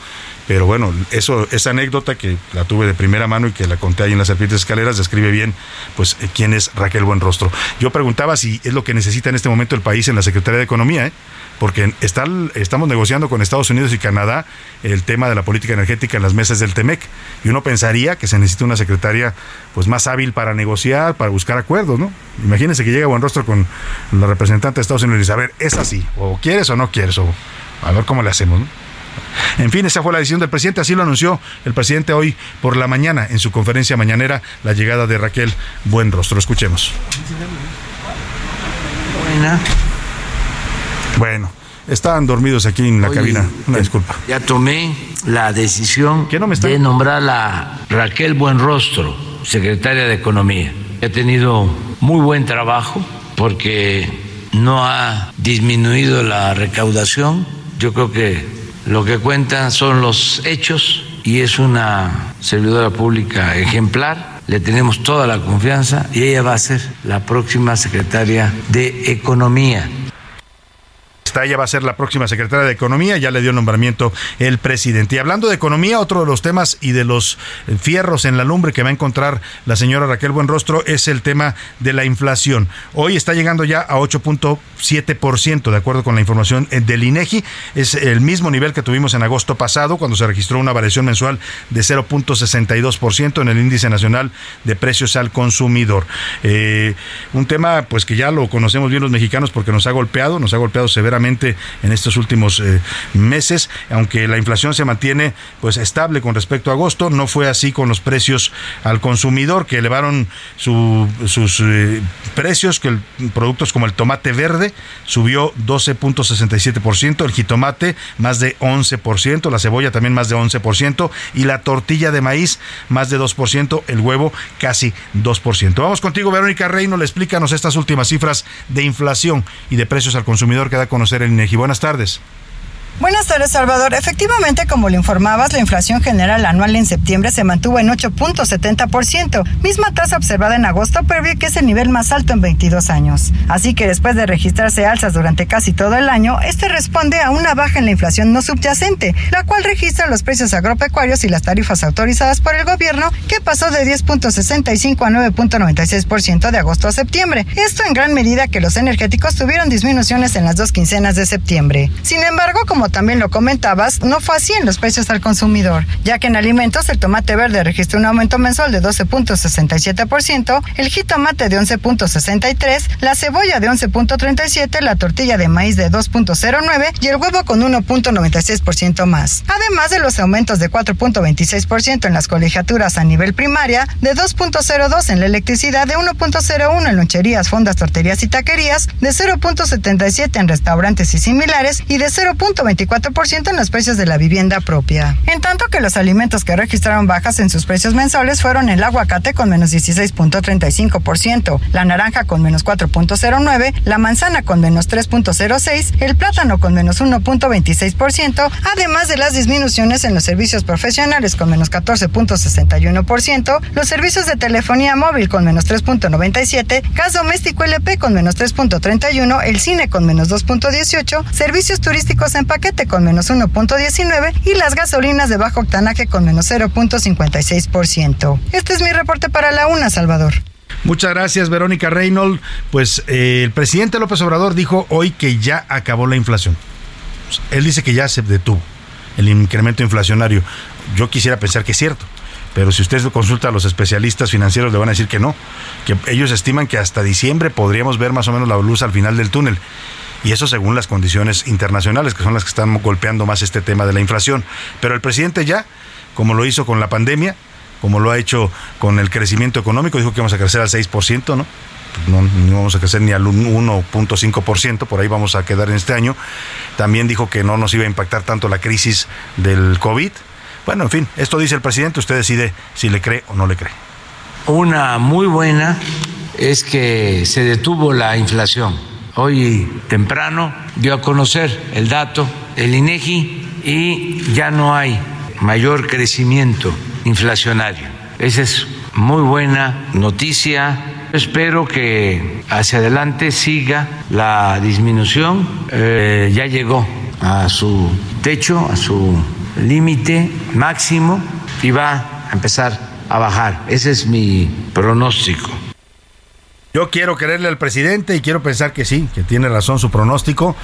pero bueno, eso, esa anécdota que la tuve de primera mano y que la conté ahí en las serpientes escaleras, describe bien pues quién es Raquel Buenrostro. Yo preguntaba si es lo que necesita en este momento el país en la Secretaría de Economía, ¿eh? porque estamos negociando con Estados Unidos y Canadá el tema de la política energética en las mesas del TEMEC. Y uno pensaría que se necesita una secretaria pues más hábil para negociar, para buscar acuerdos, ¿no? Imagínense que llega buen rostro con la representante de Estados Unidos y dice, a ver, es así, o quieres o no quieres, o a ver cómo le hacemos, ¿no? En fin, esa fue la decisión del presidente, así lo anunció el presidente hoy por la mañana en su conferencia mañanera, la llegada de Raquel Buenrostro. Escuchemos. Bueno, estaban dormidos aquí en la cabina. Una disculpa. Ya tomé la decisión de nombrar a Raquel Buenrostro, secretaria de Economía. Ha tenido muy buen trabajo porque no ha disminuido la recaudación. Yo creo que lo que cuentan son los hechos y es una servidora pública ejemplar. Le tenemos toda la confianza y ella va a ser la próxima secretaria de Economía. Ella va a ser la próxima secretaria de Economía, ya le dio nombramiento el presidente. Y hablando de economía, otro de los temas y de los fierros en la lumbre que va a encontrar la señora Raquel Buenrostro es el tema de la inflación. Hoy está llegando ya a 8.7%, de acuerdo con la información del INEGI. Es el mismo nivel que tuvimos en agosto pasado, cuando se registró una variación mensual de 0.62% en el índice nacional de precios al consumidor. Eh, un tema pues que ya lo conocemos bien los mexicanos porque nos ha golpeado, nos ha golpeado severamente en estos últimos eh, meses, aunque la inflación se mantiene pues estable con respecto a agosto, no fue así con los precios al consumidor que elevaron sus eh, precios, que productos como el tomate verde subió 12.67%, el jitomate más de 11%, la cebolla también más de 11% y la tortilla de maíz más de 2%, el huevo casi 2%. Vamos contigo, Verónica Reino, le explícanos estas últimas cifras de inflación y de precios al consumidor que da con conocer el INEGI. Buenas tardes. Buenas tardes, Salvador. Efectivamente, como lo informabas, la inflación general anual en septiembre se mantuvo en 8.70%, misma tasa observada en agosto previo que es el nivel más alto en 22 años. Así que después de registrarse alzas durante casi todo el año, este responde a una baja en la inflación no subyacente, la cual registra los precios agropecuarios y las tarifas autorizadas por el gobierno, que pasó de 10.65 a 9.96% de agosto a septiembre. Esto en gran medida que los energéticos tuvieron disminuciones en las dos quincenas de septiembre. Sin embargo, como también lo comentabas, no fue así en los precios al consumidor, ya que en alimentos el tomate verde registró un aumento mensual de 12.67%, el jitomate de 11.63%, la cebolla de 11.37%, la tortilla de maíz de 2.09% y el huevo con 1.96% más. Además de los aumentos de 4.26% en las colegiaturas a nivel primaria, de 2.02% en la electricidad, de 1.01% en loncherías, fondas, torterías y taquerías, de 0.77% en restaurantes y similares y de 0.20 24% en los precios de la vivienda propia. En tanto que los alimentos que registraron bajas en sus precios mensuales fueron el aguacate con menos 16.35%, la naranja con menos 4.09%, la manzana con menos 3.06%, el plátano con menos 1.26%, además de las disminuciones en los servicios profesionales con menos 14.61%, los servicios de telefonía móvil con menos 3.97%, gas doméstico LP con menos 3.31%, el cine con menos 2.18%, servicios turísticos en paquete con menos 1.19 y las gasolinas de bajo octanaje con menos 0.56%. Este es mi reporte para la UNA, Salvador. Muchas gracias, Verónica Reynolds. Pues eh, el presidente López Obrador dijo hoy que ya acabó la inflación. Él dice que ya se detuvo el incremento inflacionario. Yo quisiera pensar que es cierto. Pero si usted consulta a los especialistas financieros, le van a decir que no, que ellos estiman que hasta diciembre podríamos ver más o menos la luz al final del túnel y eso según las condiciones internacionales, que son las que están golpeando más este tema de la inflación. Pero el presidente ya, como lo hizo con la pandemia, como lo ha hecho con el crecimiento económico, dijo que vamos a crecer al 6%, ¿no? Pues no, no, vamos a crecer ni al 1.5%, por ahí vamos a quedar en este año. También dijo que no nos iba a impactar tanto la crisis del COVID. Bueno, en fin, esto dice el presidente, usted decide si le cree o no le cree. Una muy buena es que se detuvo la inflación Hoy temprano dio a conocer el dato el INEGI y ya no hay mayor crecimiento inflacionario. Esa es muy buena noticia. Espero que hacia adelante siga la disminución. Eh, ya llegó a su techo, a su límite máximo y va a empezar a bajar. Ese es mi pronóstico. Yo quiero quererle al presidente y quiero pensar que sí, que tiene razón su pronóstico.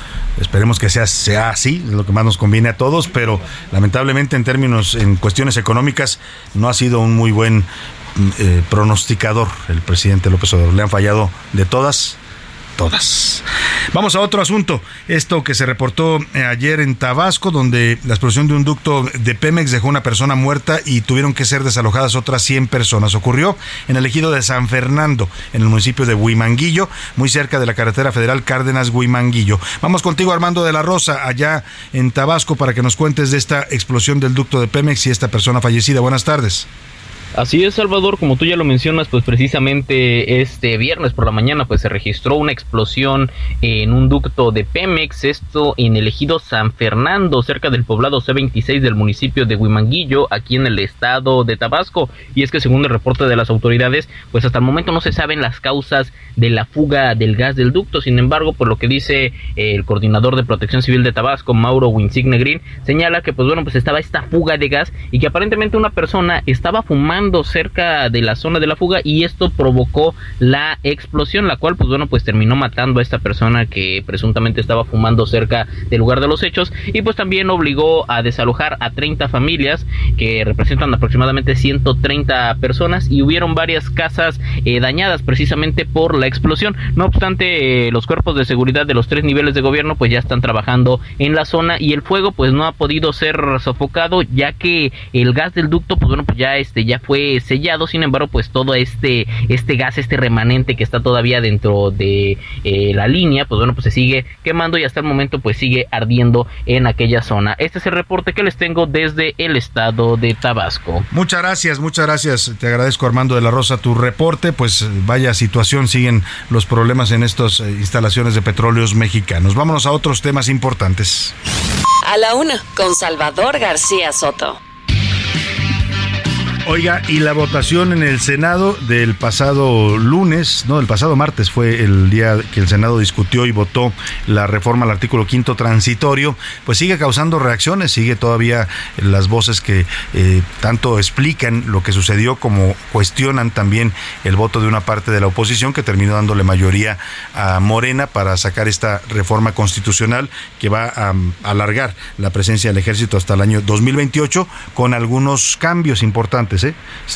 Esperemos que sea, sea así, es lo que más nos conviene a todos, pero lamentablemente en términos, en cuestiones económicas, no ha sido un muy buen mm, eh, pronosticador el presidente López Obrador. Le han fallado de todas todas. Vamos a otro asunto. Esto que se reportó eh, ayer en Tabasco, donde la explosión de un ducto de Pemex dejó una persona muerta y tuvieron que ser desalojadas otras 100 personas. Ocurrió en el ejido de San Fernando, en el municipio de Huimanguillo, muy cerca de la carretera federal Cárdenas-Huimanguillo. Vamos contigo, Armando de la Rosa, allá en Tabasco, para que nos cuentes de esta explosión del ducto de Pemex y esta persona fallecida. Buenas tardes. Así es, Salvador, como tú ya lo mencionas, pues precisamente este viernes por la mañana pues se registró una explosión en un ducto de Pemex, esto en el ejido San Fernando, cerca del poblado C26 del municipio de Huimanguillo, aquí en el estado de Tabasco. Y es que según el reporte de las autoridades, pues hasta el momento no se saben las causas de la fuga del gas del ducto. Sin embargo, por lo que dice el coordinador de Protección Civil de Tabasco, Mauro Winsigne Green, señala que pues bueno, pues estaba esta fuga de gas y que aparentemente una persona estaba fumando cerca de la zona de la fuga y esto provocó la explosión, la cual pues bueno pues terminó matando a esta persona que presuntamente estaba fumando cerca del lugar de los hechos y pues también obligó a desalojar a 30 familias que representan aproximadamente 130 personas y hubieron varias casas eh, dañadas precisamente por la explosión. No obstante, eh, los cuerpos de seguridad de los tres niveles de gobierno pues ya están trabajando en la zona y el fuego pues no ha podido ser sofocado ya que el gas del ducto pues bueno pues ya este ya fue sellado, sin embargo, pues todo este, este gas, este remanente que está todavía dentro de eh, la línea, pues bueno, pues se sigue quemando y hasta el momento pues sigue ardiendo en aquella zona. Este es el reporte que les tengo desde el estado de Tabasco. Muchas gracias, muchas gracias. Te agradezco Armando de la Rosa tu reporte. Pues vaya situación, siguen los problemas en estas eh, instalaciones de petróleos mexicanos. Vámonos a otros temas importantes. A la una, con Salvador García Soto. Oiga, y la votación en el Senado del pasado lunes, no, del pasado martes fue el día que el Senado discutió y votó la reforma al artículo quinto transitorio, pues sigue causando reacciones, sigue todavía las voces que eh, tanto explican lo que sucedió como cuestionan también el voto de una parte de la oposición que terminó dándole mayoría a Morena para sacar esta reforma constitucional que va a, a alargar la presencia del ejército hasta el año 2028 con algunos cambios importantes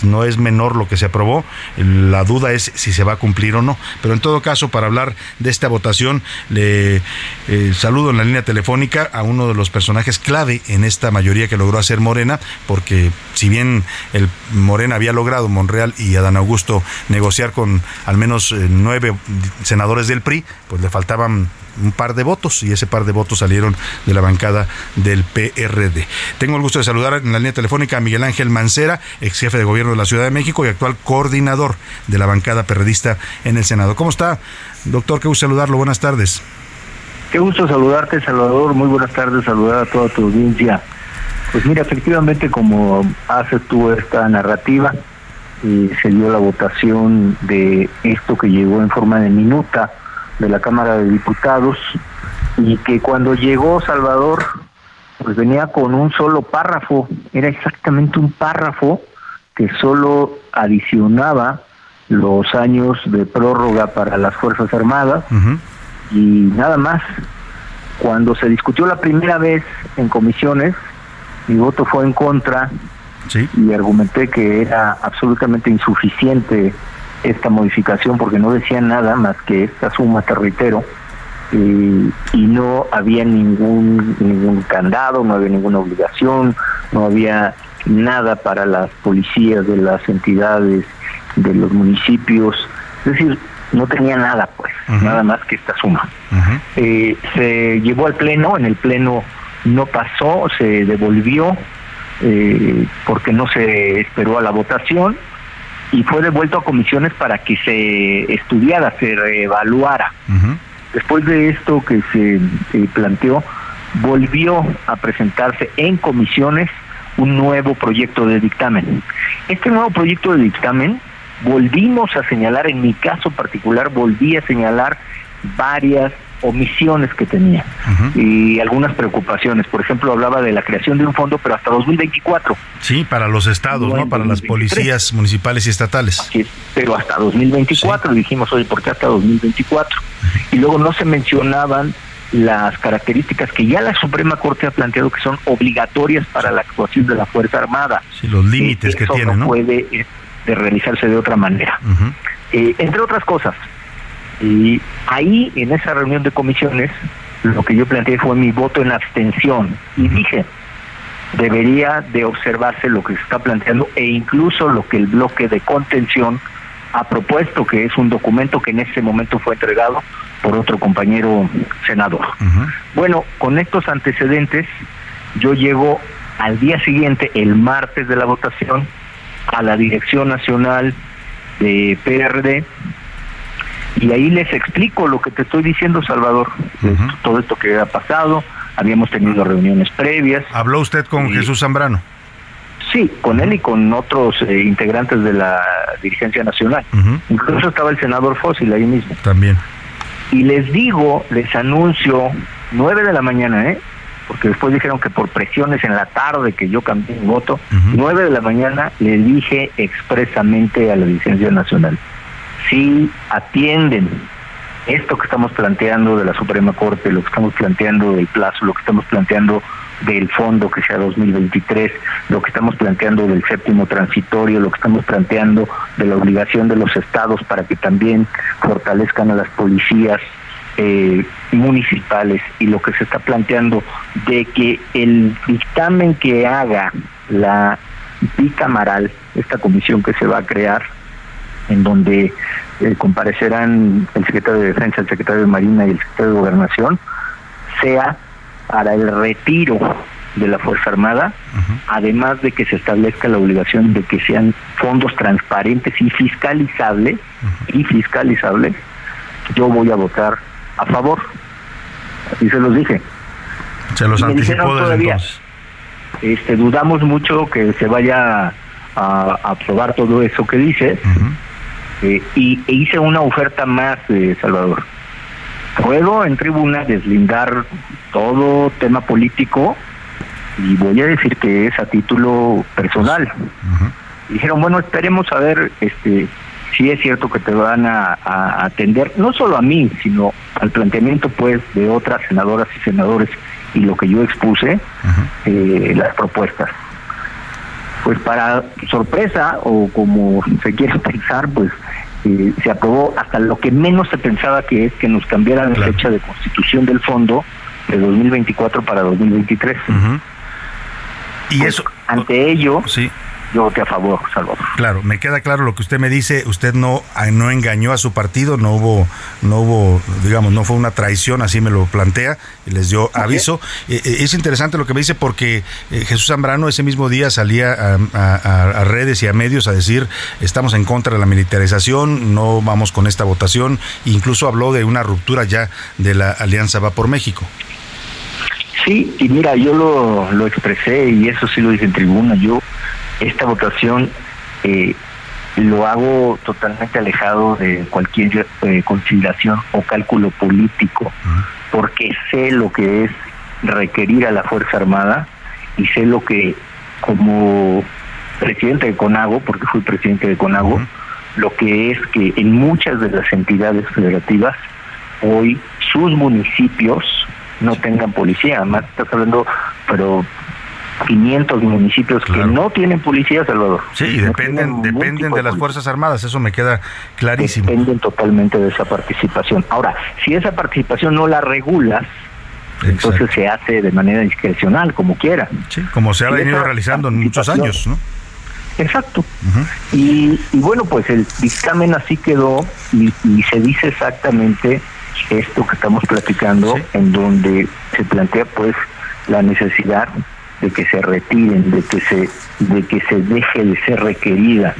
No es menor lo que se aprobó. La duda es si se va a cumplir o no. Pero en todo caso, para hablar de esta votación, le eh, saludo en la línea telefónica a uno de los personajes clave en esta mayoría que logró hacer Morena, porque si bien el Morena había logrado Monreal y Adán Augusto negociar con al menos eh, nueve senadores del PRI, pues le faltaban un par de votos y ese par de votos salieron de la bancada del PRD. Tengo el gusto de saludar en la línea telefónica a Miguel Ángel Mancera, ex jefe de gobierno de la Ciudad de México y actual coordinador de la bancada perredista en el Senado. ¿Cómo está, doctor? Qué gusto saludarlo. Buenas tardes. Qué gusto saludarte, Salvador. Muy buenas tardes, saludar a toda tu audiencia. Pues mira, efectivamente, como haces tú esta narrativa, eh, se dio la votación de esto que llegó en forma de minuta de la Cámara de Diputados y que cuando llegó Salvador pues venía con un solo párrafo, era exactamente un párrafo que solo adicionaba los años de prórroga para las Fuerzas Armadas y nada más. Cuando se discutió la primera vez en comisiones, mi voto fue en contra y argumenté que era absolutamente insuficiente esta modificación porque no decía nada más que esta suma, te reitero, y no había ningún, ningún candado, no había ninguna obligación, no había nada para las policías de las entidades de los municipios, es decir, no tenía nada pues, nada más que esta suma. Eh, se llevó al pleno, en el pleno no pasó, se devolvió eh, porque no se esperó a la votación y fue devuelto a comisiones para que se estudiara, se reevaluara. Después de esto que se eh, planteó, volvió a presentarse en comisiones un nuevo proyecto de dictamen. Este nuevo proyecto de dictamen volvimos a señalar, en mi caso particular, volví a señalar varias omisiones que tenía y algunas preocupaciones. Por ejemplo, hablaba de la creación de un fondo, pero hasta 2024. Sí, para los estados, ¿no? Para las policías municipales y estatales. Sí, pero hasta 2024 dijimos, oye, ¿por qué hasta 2024? Y luego no se mencionaban las características que ya la Suprema Corte ha planteado que son obligatorias para la actuación de la Fuerza Armada. Sí, los límites que, tiene, no, puede eh, de realizarse de otra manera. Eh, entre otras cosas, y ahí en esa reunión de comisiones, lo que yo planteé fue mi voto en abstención. Y dije, debería de observarse lo que se está planteando e incluso lo que el bloque de contención ha propuesto, que es un documento que en ese momento fue entregado por otro compañero senador. Bueno, con estos antecedentes, yo llego al día siguiente, el martes de la votación, a la Dirección Nacional de PRD y ahí les explico lo que te estoy diciendo, Salvador, todo esto que ha pasado, habíamos tenido reuniones previas. ¿Habló usted con Jesús Zambrano? Sí, con él y con otros eh, integrantes de la dirigencia nacional. Incluso estaba el senador Fósil ahí mismo. También. Y les digo, les anuncio, nueve de la mañana, ¿eh? porque después dijeron que por presiones en la tarde que yo cambié mi voto, nueve de la mañana le dije expresamente a la dirigencia nacional, si atienden esto que estamos planteando de la Suprema Corte, lo que estamos planteando del plazo, lo que estamos planteando del fondo que sea 2023, lo que estamos planteando del séptimo transitorio, lo que estamos planteando de la obligación de los estados para que también fortalezcan a las policías eh, municipales y lo que se está planteando de que el dictamen que haga la bicamaral, esta comisión que se va a crear, en donde eh, comparecerán el secretario de Defensa, el secretario de Marina y el secretario de Gobernación, sea para el retiro de la Fuerza Armada, además de que se establezca la obligación de que sean fondos transparentes y fiscalizables, y fiscalizables, yo voy a votar a favor. Así se los dije. Se los anticipó desde entonces. Este, dudamos mucho que se vaya a, aprobar todo eso que dice, eh, y e hice una oferta más, eh, Salvador. Puedo en tribuna deslindar todo tema político y voy a decir que es a título personal. Dijeron, bueno, esperemos a ver este si es cierto que te van a, atender, no solo a mí, sino al planteamiento pues de otras senadoras y senadores y lo que yo expuse, eh, las propuestas. Pues para sorpresa, o como se quiere pensar, pues eh, se aprobó hasta lo que menos se pensaba que es que nos cambiaran la fecha de constitución del fondo de 2024 para 2023. Y pues, eso ante ello, sí yo voté a favor, Salvador. Claro, me queda claro lo que usted me dice. Usted no, ah, no engañó a su partido, no hubo, no hubo, digamos, no fue una traición, así me lo plantea y les dio aviso. Eh, eh, es interesante lo que me dice porque eh, Jesús Zambrano ese mismo día salía a, redes y a medios a decir estamos en contra de la militarización, no vamos con esta votación. Incluso habló de una ruptura ya de la Alianza Va por México. Sí, y mira, yo lo, lo expresé y eso sí lo dije en tribuna. Yo esta votación eh, lo hago totalmente alejado de cualquier eh, consideración o cálculo político, porque sé lo que es requerir a la Fuerza Armada y sé lo que como presidente de CONAGO, porque fui presidente de CONAGO, lo que es que en muchas de las entidades federativas hoy sus municipios no tengan policía, además estás hablando, pero 500 municipios que no tienen policía, Salvador. Sí, dependen, dependen de las Fuerzas Armadas, eso me queda clarísimo. Dependen totalmente de esa participación. Ahora, si esa participación no la regulas, entonces se hace de manera discrecional, como quiera. Sí, como se ha venido realizando en muchos años, ¿no? Exacto. y, bueno, pues el dictamen así quedó y, se dice exactamente esto que estamos platicando, en donde se plantea pues la necesidad de que se retiren, de que se de que se deje de ser requerida.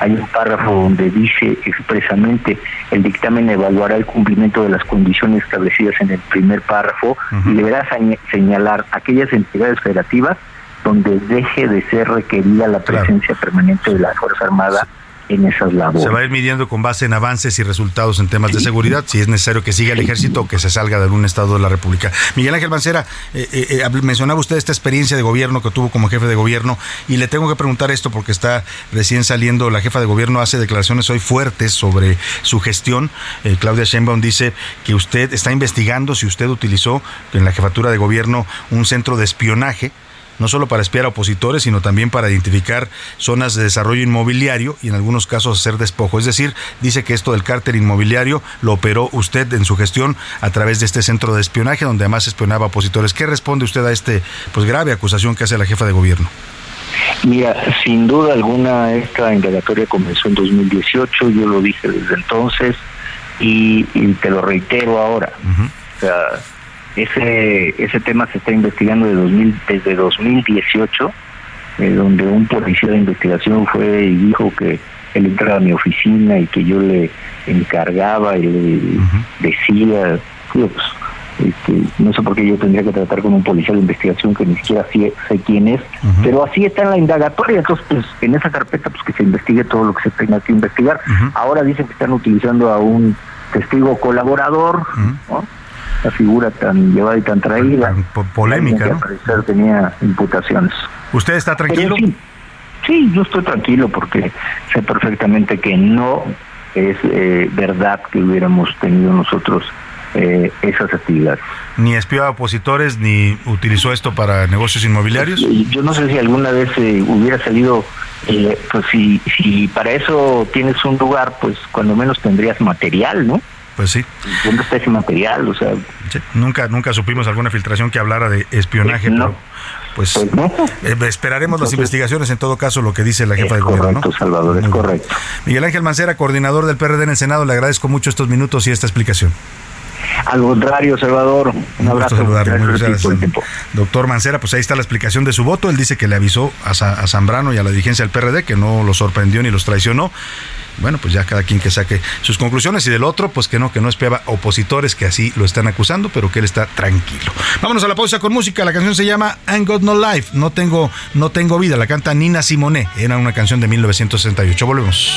Hay un párrafo donde dice expresamente el dictamen evaluará el cumplimiento de las condiciones establecidas en el primer párrafo y deberá señalar aquellas entidades federativas donde deje de ser requerida la presencia permanente de la Fuerza Armada en labores. Se va a ir midiendo con base en avances y resultados en temas de seguridad, si es necesario que siga el ejército o que se salga de algún estado de la República. Miguel Ángel Mancera, eh, eh, eh, mencionaba usted esta experiencia de gobierno que tuvo como jefe de gobierno y le tengo que preguntar esto porque está recién saliendo, la jefa de gobierno hace declaraciones hoy fuertes sobre su gestión. Claudia Sheinbaum dice que usted está investigando si usted utilizó en la jefatura de gobierno un centro de espionaje no solo para espiar a opositores, sino también para identificar zonas de desarrollo inmobiliario y en algunos casos hacer despojo. Es decir, dice que esto del cárter inmobiliario lo operó usted en su gestión a través de este centro de espionaje donde además espionaba a opositores. ¿Qué responde usted a este pues grave acusación que hace la jefa de gobierno? Mira, sin duda alguna esta indagatoria comenzó en 2018, yo lo dije desde entonces y, te lo reitero ahora. O sea, ese, ese tema se está investigando de 2000, desde 2018, eh, donde un policía de investigación fue y dijo que él entraba a mi oficina y que yo le encargaba y le decía, pues, este, no sé por qué yo tendría que tratar con un policía de investigación que ni siquiera sé, quién es, pero así está en la indagatoria, entonces pues en esa carpeta pues que se investigue todo lo que se tenga que investigar. Ahora dicen que están utilizando a un testigo colaborador, ¿no? La figura tan llevada y tan traída. polémica, ¿no? parecer tenía imputaciones. ¿Usted está tranquilo? Sí, yo estoy tranquilo porque sé perfectamente que no es eh, verdad que hubiéramos tenido nosotros eh, esas actividades. ¿Ni espió a opositores ni utilizó esto para negocios inmobiliarios? Yo no sé si alguna vez eh, hubiera salido, pues si, si para eso tienes un lugar, pues cuando menos tendrías material, ¿no? Pues sí. ¿Dónde está ese material? O sea, nunca, nunca supimos alguna filtración que hablara de espionaje, no. pues, pues eh, esperaremos las investigaciones en todo caso lo que dice la jefa de gobierno. Correcto, Salvador, es correcto. Miguel Ángel Mancera, coordinador del PRD en el Senado, le agradezco mucho estos minutos y esta explicación. Al contrario, Salvador. Un, abrazo. Doctor Mancera, pues ahí está la explicación de su voto. Él dice que le avisó a, a Zambrano y a la dirigencia del PRD que no los sorprendió ni los traicionó bueno, pues ya cada quien que saque sus conclusiones y del otro, pues que no, que no espiaba opositores que así lo están acusando, pero que él está tranquilo. Vámonos a la pausa con música. La canción se llama I Got No Life, no tengo, no tengo vida. La canta Nina Simone. Era una canción de 1968. Volvemos.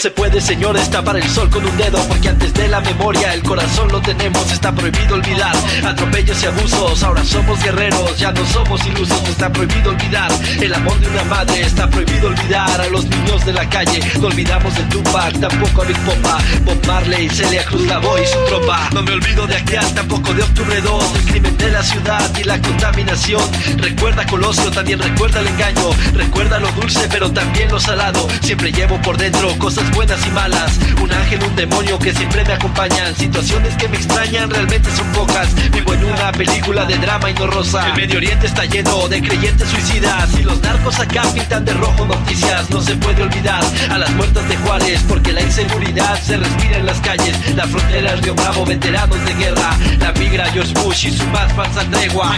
se puede, señores, tapar el sol con un dedo, porque antes de la memoria el corazón lo tenemos, está prohibido olvidar. Atropellos y abusos, ahora somos guerreros, ya no somos ilusos, está prohibido olvidar. El amor de una madre, está prohibido olvidar. A los niños de la calle, no olvidamos de Tupac, tampoco a Big Popa, Bob Marley, Celia Cruz, la y su tropa. No me olvido de aquel, tampoco de Octubre 2, el crimen de la ciudad y la contaminación. Recuerda Colosio, también recuerda el engaño, recuerda lo dulce, pero también lo salado. Siempre llevo por dentro cosas buenas y malas. Un ángel, un demonio que siempre me acompañan. Situaciones que me extrañan realmente son pocas. Vivo en una película de drama y no rosa. El Medio Oriente está lleno de creyentes suicidas. Y los narcos acá pintan de rojo noticias. No se puede olvidar a las muertas de Juárez. Porque la inseguridad se respira en las calles. La frontera Río Bravo, veteranos de guerra. La migra George Bush y su más falsa tregua.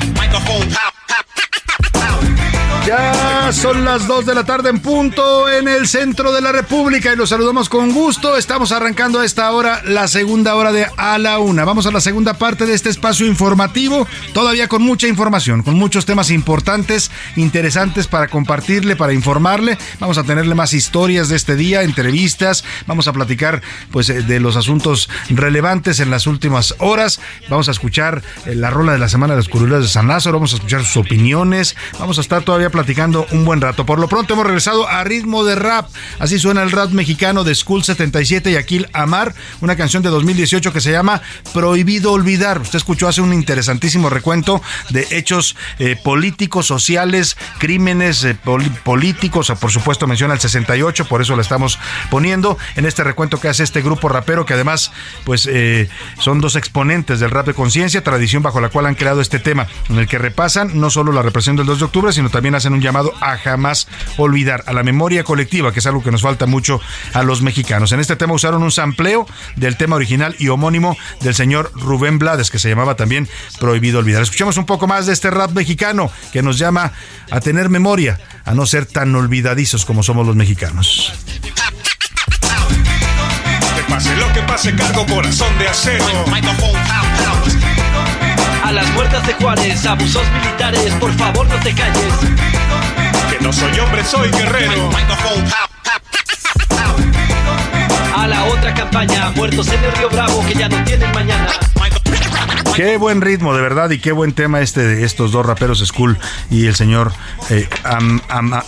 Ya son las 2 de la tarde en punto en el centro de la República y los saludamos con gusto. Estamos arrancando a esta hora la segunda hora de A la Una. Vamos a la segunda parte de este espacio informativo, todavía con mucha información, con muchos temas importantes, interesantes para compartirle, para informarle. Vamos a tenerle más historias de este día, entrevistas, vamos a platicar pues eh, de los asuntos relevantes en las últimas horas. Vamos a escuchar eh, la rola de la semana de los curuleros de San Lázaro, vamos a escuchar sus opiniones, vamos a estar todavía platicando un buen rato. Por lo pronto hemos regresado a ritmo de rap. Así suena el rap mexicano de School 77 y Aquil Amar, una canción de 2018 que se llama Prohibido Olvidar. Usted escuchó hace un interesantísimo recuento de hechos eh, políticos, sociales, crímenes eh, políticos. Por supuesto menciona el 68, por eso la estamos poniendo en este recuento que hace este grupo rapero que además pues eh, son dos exponentes del rap de conciencia, tradición bajo la cual han creado este tema, en el que repasan no solo la represión del 2 de octubre, sino también hacen un llamado a jamás olvidar, a la memoria colectiva, que es algo que nos falta mucho a los mexicanos. En este tema usaron un sampleo del tema original y homónimo del señor Rubén Blades, que se llamaba también Prohibido Olvidar. Escuchemos un poco más de este rap mexicano que nos llama a tener memoria, a no ser tan olvidadizos como somos los mexicanos. Que pase lo que pase, cargo corazón de acero. A las puertas de Juárez, abusos militares, por favor no te calles. No soy hombre, soy guerrero. A la otra campaña, muertos en el Río Bravo que ya no tienen mañana. Qué buen ritmo, de verdad, y qué buen tema este de estos dos raperos Skull y el señor eh,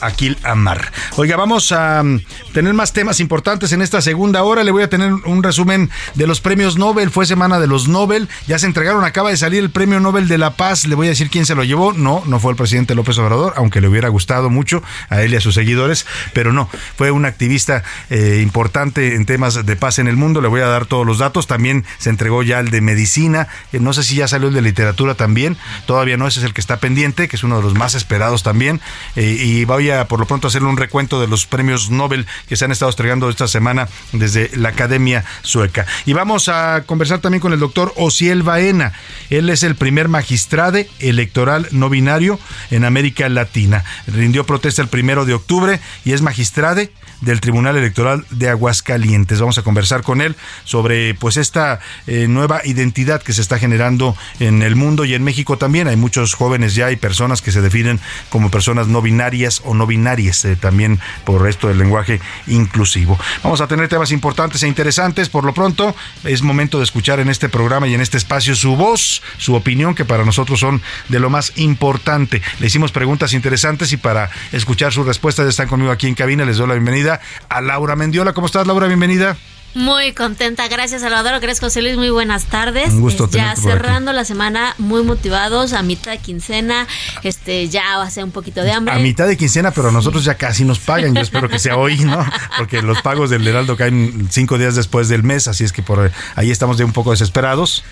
Akil Amar. Oiga, vamos a mm, tener más temas importantes en esta segunda hora. Le voy a tener un resumen de los premios Nobel. Fue semana de los Nobel. Ya se entregaron, acaba de salir el premio Nobel de la Paz. Le voy a decir quién se lo llevó. No, no fue el presidente López Obrador, aunque le hubiera gustado mucho a él y a sus seguidores, pero no, fue un activista eh, importante en temas de paz en el mundo. Le voy a dar todos los datos. También se entregó ya el de medicina. Eh, no sé si ya salió el de literatura también, todavía no, ese es el que está pendiente, que es uno de los más esperados también. Eh, y voy a por lo pronto hacerle un recuento de los premios Nobel que se han estado entregando esta semana desde la Academia Sueca. Y vamos a conversar también con el doctor Osiel Baena. Él es el primer magistrado electoral no binario en América Latina. Rindió protesta el primero de octubre y es magistrado del Tribunal Electoral de Aguascalientes. Vamos a conversar con él sobre pues esta eh, nueva identidad que se está generando en el mundo y en México también. Hay muchos jóvenes ya y personas que se definen como personas no binarias o no binarias, eh, también por esto del lenguaje inclusivo. Vamos a tener temas importantes e interesantes. Por lo pronto, es momento de escuchar en este programa y en este espacio su voz, su opinión, que para nosotros son de lo más importante. Le hicimos preguntas interesantes y para escuchar sus respuestas están conmigo aquí en cabina. Les doy la bienvenida a Laura Mendiola. ¿Cómo estás, Laura? Bienvenida. Muy contenta, gracias Salvador, gracias José Luis, muy buenas tardes. Un gusto Ya cerrando la semana, muy motivados, a mitad de quincena, este ya hace un poquito de hambre. A mitad de quincena, pero a nosotros ya casi nos pagan, yo espero que sea hoy, ¿no? Porque los pagos del Heraldo caen cinco días después del mes, así es que por ahí estamos de un poco desesperados.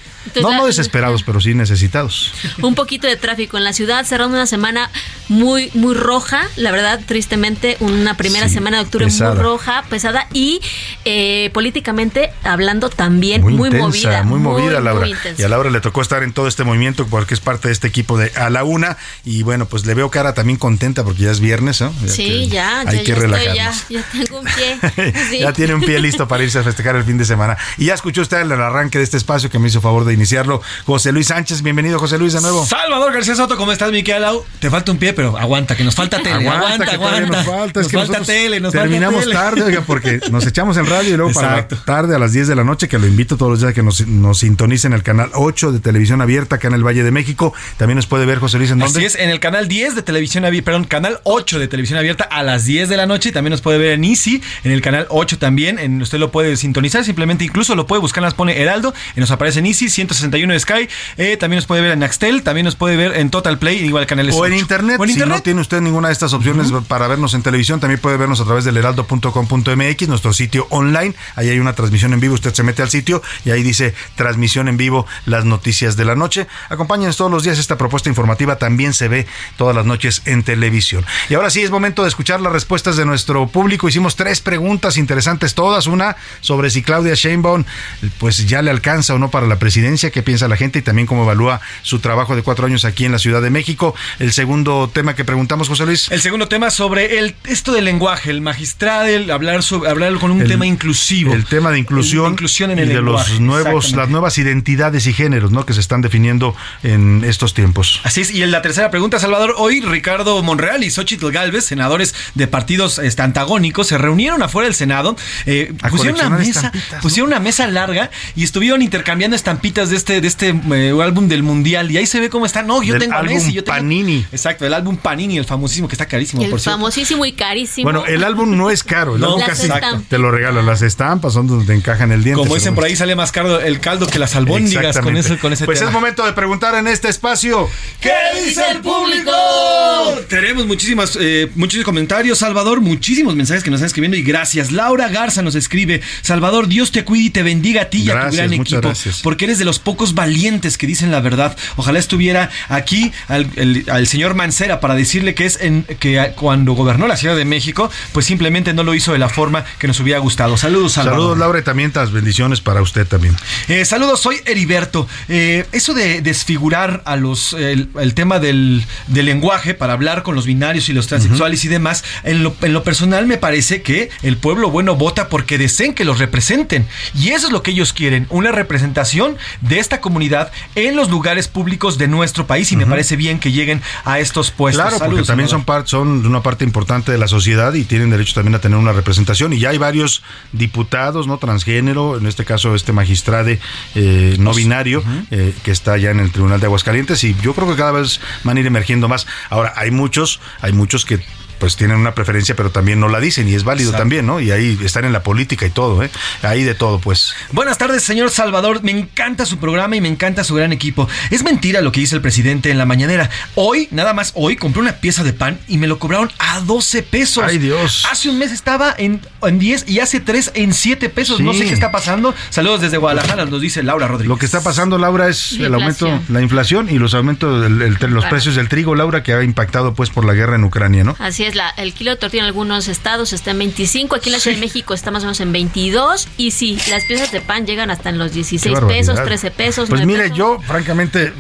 no, no desesperados, pero sí necesitados. Un poquito de tráfico en la ciudad, cerrando una semana muy, muy roja, la verdad, tristemente, una primera semana de octubre muy roja, pesada y eh, políticamente hablando también muy, movida. Muy movida, Laura. y a Laura le tocó estar en todo este movimiento porque es parte de este equipo de A la Una. Y bueno, pues le veo cara también contenta porque ya es viernes, ¿no? sí, ya. Hay que relajarnos. ya, tengo un pie. ya tiene un pie listo para irse a festejar el fin de semana. Y ya escuchó usted el arranque de este espacio que me hizo favor de iniciarlo. José Luis Sánchez, bienvenido José Luis de nuevo. Salvador García Soto, ¿cómo estás, Miquel? Te falta un pie, pero aguanta, que nos falta tele. Aguanta, aguanta. Nos falta, es que falta tele, nos terminamos tarde, oiga, porque nos echamos el radio y luego para tarde a las 10 de la noche, que lo invito todos los días a que nos, nos sintonicen el canal 8 de televisión abierta acá en el Valle de México. También nos puede ver José Luis en dónde. Así es, en el canal 10 de televisión abierta, perdón, canal 8 de televisión abierta a las 10 de la noche. Y también nos puede ver en Easy, en el canal 8 también. En, usted lo puede sintonizar, simplemente incluso lo puede buscar, las pone Heraldo y nos aparece en Easy, 161 de Sky. Eh, también nos puede ver en Axtel, también nos puede ver en Total Play, igual canal O en internet, o en si no tiene usted ninguna de estas opciones para vernos en televisión, también puede vernos a través del heraldo.com.mx, nuestro sitio online. Ahí ahí hay una transmisión en vivo, usted se mete al sitio y ahí dice transmisión en vivo, las noticias de la noche. Acompáñenos todos los días, esta propuesta informativa también se ve todas las noches en televisión. Y ahora sí es momento de escuchar las respuestas de nuestro público. Hicimos tres preguntas interesantes todas, una sobre si Claudia Sheinbaum pues ya le alcanza o no para la presidencia, qué piensa la gente y también cómo evalúa su trabajo de cuatro años aquí en la Ciudad de México. El segundo tema que preguntamos, José Luis. El segundo tema sobre el esto del lenguaje, el magistrado, el hablar sobre hablar con un tema inclusivo. El tema de inclusión, inclusión en y el de los nuevos, las nuevas identidades y géneros, ¿no? Que se están definiendo en estos tiempos. Así es. Y en la tercera pregunta, Salvador, hoy Ricardo Monreal y Xochitl Galvez, senadores de partidos este, antagónicos, se reunieron afuera del Senado, eh, pusieron una mesa, pusieron una mesa larga y estuvieron intercambiando estampitas de este, de este eh, álbum del mundial. Y ahí se ve cómo está. No, yo Del tengo álbum Messi, yo tengo- Panini. Exacto, el álbum Panini, el famosísimo que está carísimo, El por cierto. famosísimo y carísimo. Bueno, el álbum no es caro, el No, álbum casi te lo regalan. Las estampas son donde te encajan el diente. Como dicen por ahí, sale más caro el caldo que las albóndigas con ese, con ese Pues tema. es momento de preguntar en este espacio. ¿Qué dice el público? Tenemos muchísimas, eh, muchos comentarios, Salvador, muchísimos mensajes que nos están escribiendo y gracias. Laura Garza nos escribe, Salvador, Dios te cuide y te bendiga a ti y a tu gran equipo, gracias. porque eres de los pocos valientes que dicen la verdad. Ojalá estuviera aquí al, el- al señor Mancera para decirle que es en, que cuando gobernó la Ciudad de México, pues simplemente no lo hizo de la forma que nos hubiera gustado. Saludos, Salvador. Saludos, Laura, y también las bendiciones para usted también. Eh, saludos, soy Heriberto. Eh, eso de desfigurar a los el, el tema del, del lenguaje para hablar con los binarios y los transexuales y demás, en lo, en lo personal me parece que el pueblo bueno vota porque deseen que los representen. Y eso es lo que ellos quieren, una representación de esta comunidad en los lugares públicos de nuestro país y me parece bien que lleguen a estos puestos. Claro, porque también son, son una parte importante de la sociedad y tienen derecho también a tener una representación. Y ya hay varios diputados, ¿no? Transgénero, en este caso este magistrade eh, no binario, eh, que está ya en el Tribunal de Aguascalientes. Y yo creo que cada vez van a ir emergiendo más. Ahora, hay muchos, hay muchos que pues tienen una preferencia, pero también no la dicen y es válido Exacto. también, ¿no? Y ahí están en la política y todo, ¿eh? Ahí de todo, pues. Buenas tardes, señor Salvador. Me encanta su programa y me encanta su gran equipo. Es mentira lo que dice el presidente en la mañanera. Hoy, nada más hoy, compré una pieza de pan y me lo cobraron a 12 pesos. Ay, Dios. Hace un mes estaba en, en 10 y hace 3 en 7 pesos. No sé qué está pasando. Saludos desde Guadalajara, nos dice Laura Rodríguez. Lo que está pasando, Laura, es La el aumento, la inflación y los aumentos de los Claro. precios del trigo, Laura, que ha impactado pues por la guerra en Ucrania, ¿no? Así es, la, el kilo de tortilla en algunos estados está en 25, aquí en la Ciudad de México está más o menos en 22 y sí, las piezas de pan llegan hasta en los 16 Qué barbaridad. pesos, 13 pesos. Pues 9 mire, pesos. yo francamente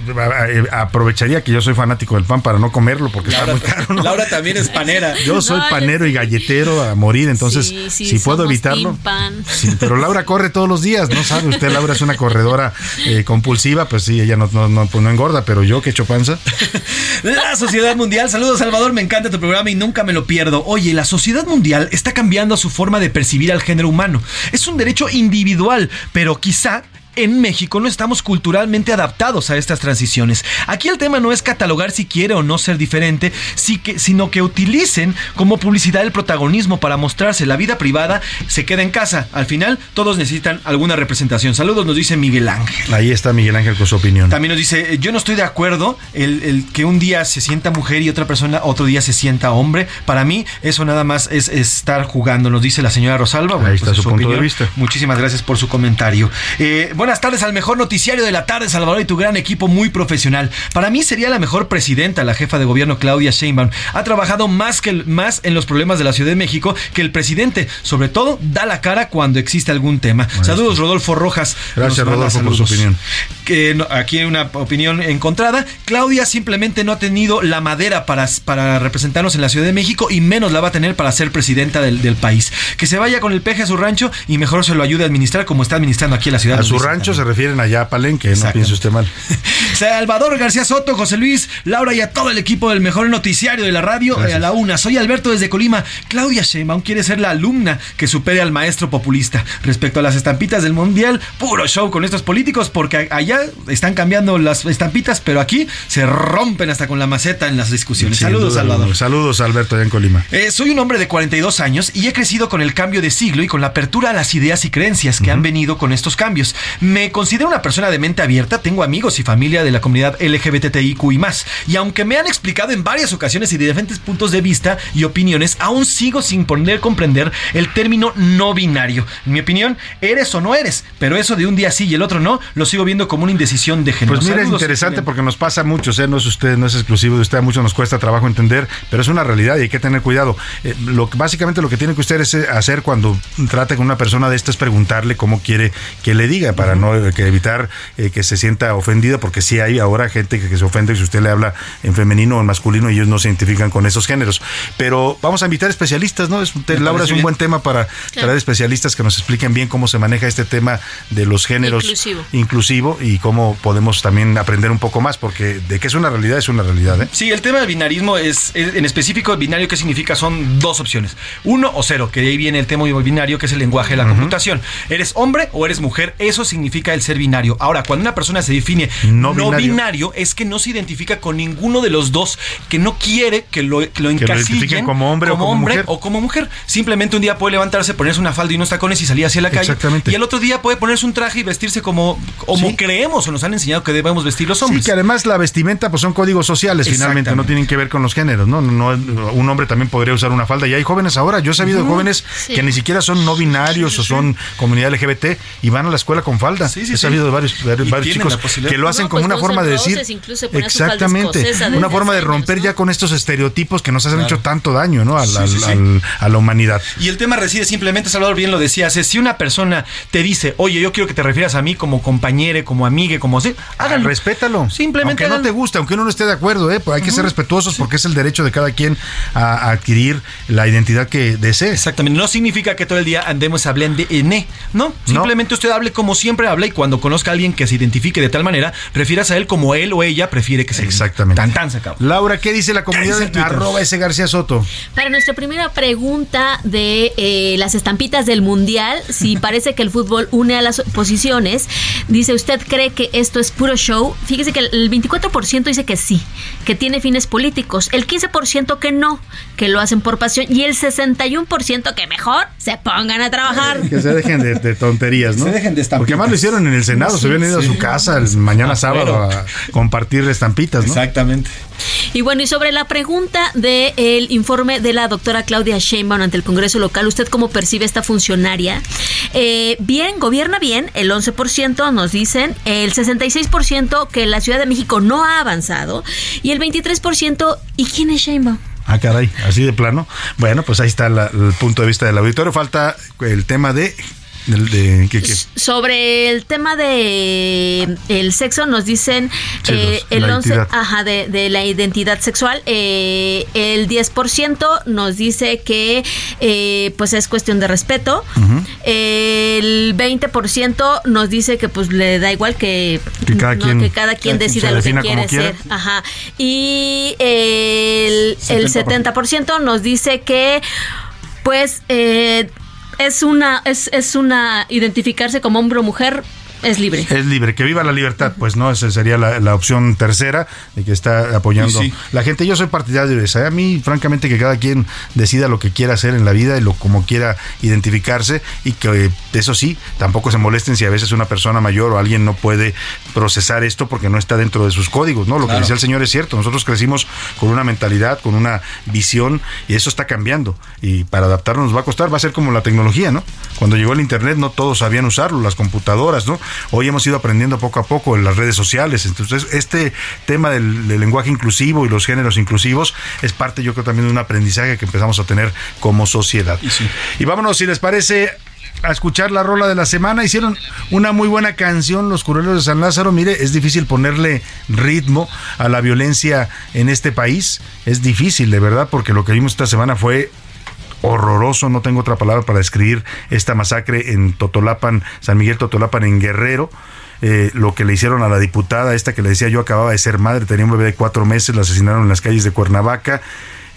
a- aprovecharía que yo soy fanático del pan para no comerlo porque está muy caro. ¿no? Laura también es panera. Yo soy No, yo panero y galletero a morir, entonces Sí, sí, si puedo evitarlo. pan. Sí, pero Laura corre todos los días, ¿no sabe? Usted, Laura, es una corredora eh, compulsiva, pues sí, ella no, no, no, pues no engorda, pero yo que echo panza. La Sociedad Mundial, saludos Salvador, me encanta tu programa y nunca me lo pierdo. Oye, la Sociedad Mundial está cambiando su forma de percibir al género humano. Es un derecho individual, pero quizá en México no estamos culturalmente adaptados a estas transiciones. Aquí el tema no es catalogar si quiere o no ser diferente, sino que utilicen como publicidad el protagonismo para mostrarse. La vida privada se queda en casa. Al final, todos necesitan alguna representación. Saludos, nos dice Miguel Ángel. Ahí está Miguel Ángel con su opinión. También nos dice, eh, yo no estoy de acuerdo el, el que un día se sienta mujer y otra persona otro día se sienta hombre. Para mí eso nada más es, estar jugando, nos dice la señora Rosalba. Bueno, Ahí está pues, su punto de vista. Muchísimas gracias por su comentario. Eh, buenas tardes al mejor noticiario de la tarde, Salvador, y tu gran equipo muy profesional. Para mí sería la mejor presidenta, la jefa de gobierno Claudia Sheinbaum. Ha trabajado más, que más en los problemas de la Ciudad de México que el presidente. Sobre todo, da la cara cuando existe algún tema. Saludos, Rodolfo Rojas. Gracias, Rodolfo, por su saludos opinión. que no- aquí hay una opinión encontrada. Claudia simplemente no ha tenido la madera para, para representarnos en la Ciudad de México y menos la va a tener para ser presidenta del, del país. Que se vaya con el peje a su rancho y mejor se lo ayude a administrar como está administrando aquí en la ciudad. A su rancho se refieren allá a Palenque, no piense usted mal. Salvador García Soto, José Luis, Laura y a todo el equipo del mejor noticiario de la radio, Gracias. eh, a la una. Soy Alberto desde Colima. Claudia Sheinbaum quiere ser la alumna que supere al maestro populista. Respecto a las estampitas del mundial, puro show con estos políticos porque allá están cambiando las estampitas, pero aquí se rompen hasta con la maceta en las discusiones. Sin Saludos, duda Salvador. Saludos, Alberto, allá en Colima. Eh, soy un hombre de 42 años y he crecido con el cambio de siglo y con la apertura a las ideas y creencias que han venido con estos cambios. Me considero una persona de mente abierta, tengo amigos y familia de la comunidad LGBTIQ y más. Y aunque me han explicado en varias ocasiones y de diferentes puntos de vista y opiniones, aún sigo sin poder comprender el término no binario. En mi opinión, eres o no eres, pero eso de un día sí y el otro no, lo sigo viendo como una indecisión de género. Pues mira, es interesante porque nos pasa mucho, ¿eh? no es usted, no es exclusivo de usted, a muchos nos cuesta trabajo entender, pero es una realidad y hay que tener cuidado. Eh, lo, básicamente lo que tiene que usted es eh, hacer cuando trate con una persona de esta es preguntarle cómo quiere que le diga, para no que evitar que se sienta ofendida, porque sí hay ahora gente que, se ofende si usted le habla en femenino o en masculino y ellos no se identifican con esos géneros. Pero vamos a invitar especialistas, ¿no? Es, Laura es un buen tema para traer especialistas que nos expliquen bien cómo se maneja este tema de los géneros inclusivo, inclusivo y cómo podemos también aprender un poco más, porque de que es una realidad es una realidad. ¿eh? Sí, el tema del binarismo es, en específico, binario, ¿qué significa? Son dos opciones, uno o cero, que de ahí viene el tema binario, que es el lenguaje de la computación. ¿Eres hombre o eres mujer? Eso significa el ser binario. Ahora, cuando una persona se define no, binario. es que no se identifica con ninguno de los dos, que no quiere que lo, que lo encasillen como hombre, o, como mujer. o como mujer. Simplemente un día puede levantarse, ponerse una falda y unos tacones y salir hacia la calle. Y el otro día puede ponerse un traje y vestirse como, como creemos o nos han enseñado que debemos vestir los hombres. Sí, que además la vestimenta pues son códigos sociales finalmente, no tienen que ver con los géneros, ¿no? no, un hombre también podría usar una falda y hay jóvenes ahora, yo he sabido de jóvenes que ni siquiera son no binarios o son comunidad LGBT y van a la escuela con falda. He sabido de varios, varios chicos que lo hacen como pues una forma de decir exactamente, una forma de romper ya con estos estereotipos que nos han hecho tanto daño, ¿no? A la, a la humanidad. Y el tema reside simplemente, Salvador bien lo decía, si una persona te dice, oye, yo quiero que te refieras a mí como compañero, como amiga, como así, háganlo. Respétalo. Simplemente. Aunque no te guste, aunque uno no esté de acuerdo, ¿eh? Pues hay que ser respetuosos porque es el derecho de cada quien a, adquirir la identidad que desee. Exactamente. No significa que todo el día andemos hablando de ne, ¿no? Simplemente usted hable como siempre habla y cuando conozca a alguien que se identifique de tal manera, refieras a él como él o ella prefiere que se Exactamente. Tan tan sacado. Laura, ¿qué dice la comunidad de arroba ese García Soto? Para nuestra primera pregunta de eh, las estampitas del Mundial, si parece que el fútbol une a las posiciones, dice, ¿usted cree que esto es puro show? Fíjese que el 24% dice que sí, que tiene fines políticos, el 15% que no, que lo hacen por pasión y el 61% que mejor se pongan a trabajar. Que se dejen de, tonterías, ¿no? Se dejen de estampitas. Porque además lo hicieron en el Senado, se habían ido a su casa el mañana ah, sábado a compartir estampitas, ¿no? Exactamente. Y bueno, y sobre la pregunta del informe de la doctora Claudia Sheinbaum ante el Congreso local, ¿usted cómo percibe esta funcionaria? Eh, bien, gobierna bien, el 11% nos dicen, el 66% que la Ciudad de México no ha avanzado y el 23%, ¿y quién es Sheinbaum? Ah, caray, así de plano. Bueno, pues ahí está el punto de vista del auditorio. Falta el tema de sobre el tema de el sexo nos dicen eh, el 11 ajá, de, la identidad sexual eh, el 10% nos dice que eh, pues es cuestión de respeto. El 20% nos dice que pues le da igual que, cada, quien, decida lo que quiere ser ajá. Y el, el 70% nos dice que pues eh, es una, es, es una identificarse como hombre o mujer es libre. Es libre, que viva la libertad, pues no, esa sería la, opción tercera de que está apoyando la gente. Yo soy partidario de esa. A mí, francamente, que cada quien decida lo que quiera hacer en la vida y lo como quiera identificarse y que eso sí, tampoco se molesten si a veces una persona mayor o alguien no puede procesar esto porque no está dentro de sus códigos, ¿no? Lo que decía el señor es cierto. Nosotros crecimos con una mentalidad, con una visión y eso está cambiando y para adaptarnos nos va a costar, va a ser como la tecnología, ¿no? Cuando llegó el internet no todos sabían usarlo, las computadoras, ¿no? Hoy hemos ido aprendiendo poco a poco en las redes sociales. Entonces, este tema del, lenguaje inclusivo y los géneros inclusivos es parte, yo creo, también de un aprendizaje que empezamos a tener como sociedad. Y, vámonos, si les parece, a escuchar la rola de la semana. Hicieron una muy buena canción, Los Curuleros de San Lázaro. Mire, es difícil ponerle ritmo a la violencia en este país. Es difícil, de verdad, porque lo que vimos esta semana fue horroroso, no tengo otra palabra para describir esta masacre en Totolapan, San Miguel Totolapan en Guerrero. Eh, lo que le hicieron a la diputada, esta que le decía yo acababa de ser madre, tenía un bebé de cuatro meses, la asesinaron en las calles de Cuernavaca.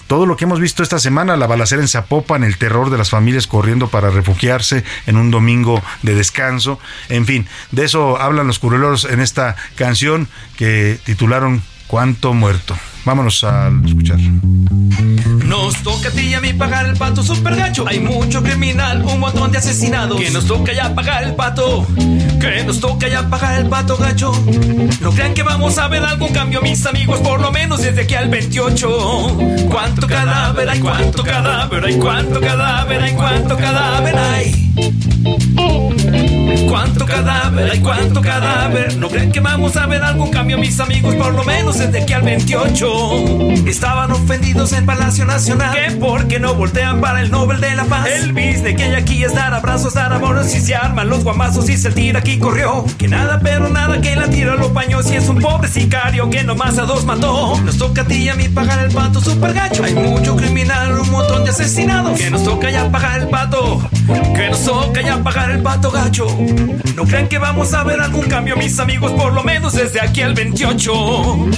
Todo lo que hemos visto esta semana, la balacera en Zapopan, el terror de las familias corriendo para refugiarse en un domingo de descanso. En fin, de eso hablan los curuleros en esta canción que titularon Cuánto muerto. Vámonos a escuchar. Nos toca a ti y a mí pagar el pato super gacho. Hay mucho criminal, un montón de asesinados. Que nos toca ya pagar el pato. Que nos toca ya pagar el pato gacho. No crean que vamos a ver algún cambio, mis amigos, por lo menos desde aquí al 28. ¿Cuánto cadáver hay? ¿Cuánto cadáver hay? ¿Cuánto cadáver hay? ¿Cuánto cadáver hay? ¿Cuánto cadáver hay? ¿Cuánto cadáver? No crean que vamos a ver algún cambio, mis amigos, por lo menos desde aquí al 28. Estaban ofendidos en Palacio Nacional. Que porque no voltean para el Nobel de la Paz. El business que hay aquí es dar abrazos, dar amores y se arman los guamazos y se tira aquí corrió. Que nada, pero nada que la tira los paños y es un pobre sicario que nomás a dos mató. Nos toca a ti y a mí pagar el pato super gacho. Hay mucho criminal, un montón de asesinados. Que nos toca ya pagar el pato. Que nos toca pagar el pato gacho. No crean que vamos a ver algún cambio, mis amigos, por lo menos desde aquí al 28.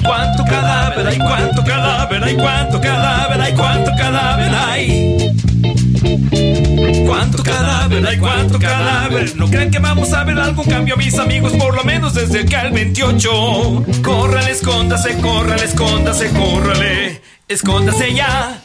¿Cuánto cadáver hay? ¿Cuánto cadáver hay? ¿Cuánto cadáver hay? ¿Cuánto cadáver hay? ¿Cuánto cadáver hay? ¿Cuánto cadáver? No crean que vamos a ver algún cambio, mis amigos, por lo menos desde aquí al 28. Córrale, escóndase, córrale, escóndase, córrale. Escóndase ya.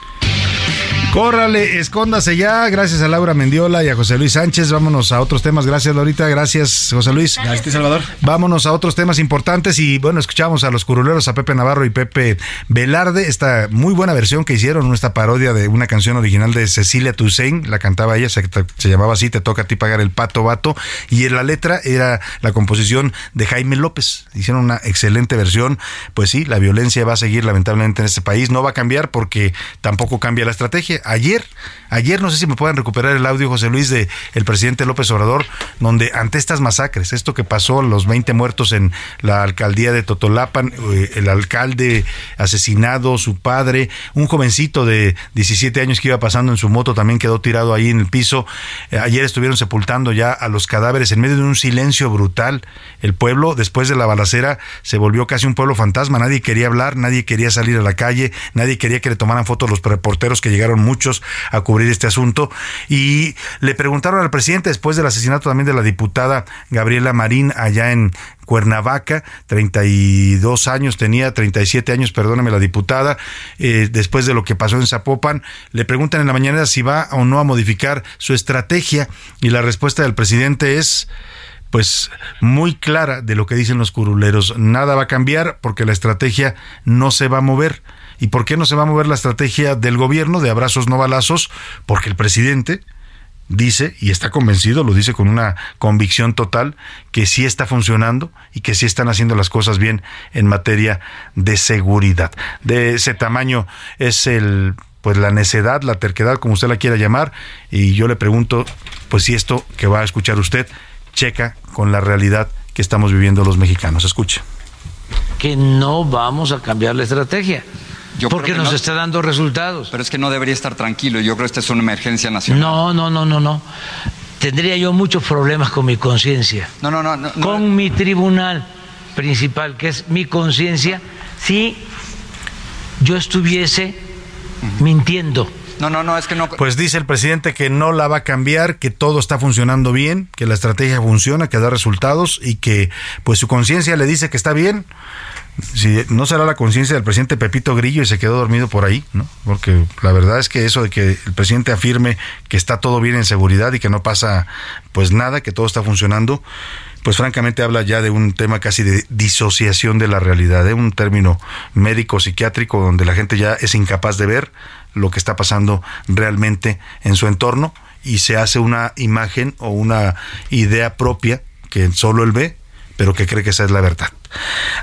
Córrale, escóndase ya. Gracias a Laura Mendiola y a José Luis Sánchez. Vámonos a otros temas. Gracias, Laurita. Gracias, José Luis. Gracias, Salvador. Vámonos a otros temas importantes. Y bueno, escuchamos a los curuleros, a Pepe Navarro y Pepe Velarde. Esta muy buena versión que hicieron, esta parodia de una canción original de Cecilia Toussaint. La cantaba ella, se, se llamaba así: Te toca a ti pagar el pato vato. Y en la letra era la composición de Jaime López. Hicieron una excelente versión. Pues sí, la violencia va a seguir lamentablemente en este país. No va a cambiar porque tampoco cambia la estrategia ayer, ayer no sé si me pueden recuperar el audio, José Luis, de el presidente López Obrador, donde ante estas masacres, esto que pasó, los 20 muertos en la alcaldía de Totolapan, eh, el alcalde asesinado, su padre, un jovencito de 17 años que iba pasando en su moto también quedó tirado ahí en el piso. Eh, ayer estuvieron sepultando ya a los cadáveres en medio de un silencio brutal. El pueblo, después de la balacera, se volvió casi un pueblo fantasma. Nadie quería hablar, nadie quería salir a la calle, nadie quería que le tomaran fotos los reporteros que llegaron muchos a cubrir este asunto. Y le preguntaron al presidente, después del asesinato también de la diputada Gabriela Marín, allá en Cuernavaca, 32 años tenía, 37 años, perdóname la diputada, eh, después de lo que pasó en Zapopan, le preguntan en la mañana si va o no a modificar su estrategia y la respuesta del presidente es pues muy clara de lo que dicen los curuleros. Nada va a cambiar porque la estrategia no se va a mover. ¿Y por qué no se va a mover la estrategia del gobierno de abrazos no balazos? Porque el presidente dice, y está convencido, lo dice con una convicción total, que sí está funcionando y que sí están haciendo las cosas bien en materia de seguridad. De ese tamaño es el pues la necedad, la terquedad, como usted la quiera llamar, y yo le pregunto, pues si esto que va a escuchar usted checa con la realidad que estamos viviendo los mexicanos. Escuche. Que no vamos a cambiar la estrategia. Porque nos está dando resultados. Pero es que no debería estar tranquilo. Yo creo que esta es una emergencia nacional. No, no, no, no, no. Tendría yo muchos problemas con mi conciencia. No, no, no, no, Con mi tribunal principal, que es mi conciencia, si yo estuviese mintiendo no, no, no, es que no. Pues dice el presidente que no la va a cambiar, que todo está funcionando bien, que la estrategia funciona, que da resultados y que pues su conciencia le dice que está bien. Si no será la conciencia del presidente Pepito Grillo y se quedó dormido por ahí, ¿no? Porque la verdad es que eso de que el presidente afirme que está todo bien en seguridad y que no pasa pues nada, que todo está funcionando, pues francamente habla ya de un tema casi de disociación de la realidad, de un término médico psiquiátrico donde la gente ya es incapaz de ver lo que está pasando realmente en su entorno y se hace una imagen o una idea propia que solo él ve, pero que cree que esa es la verdad.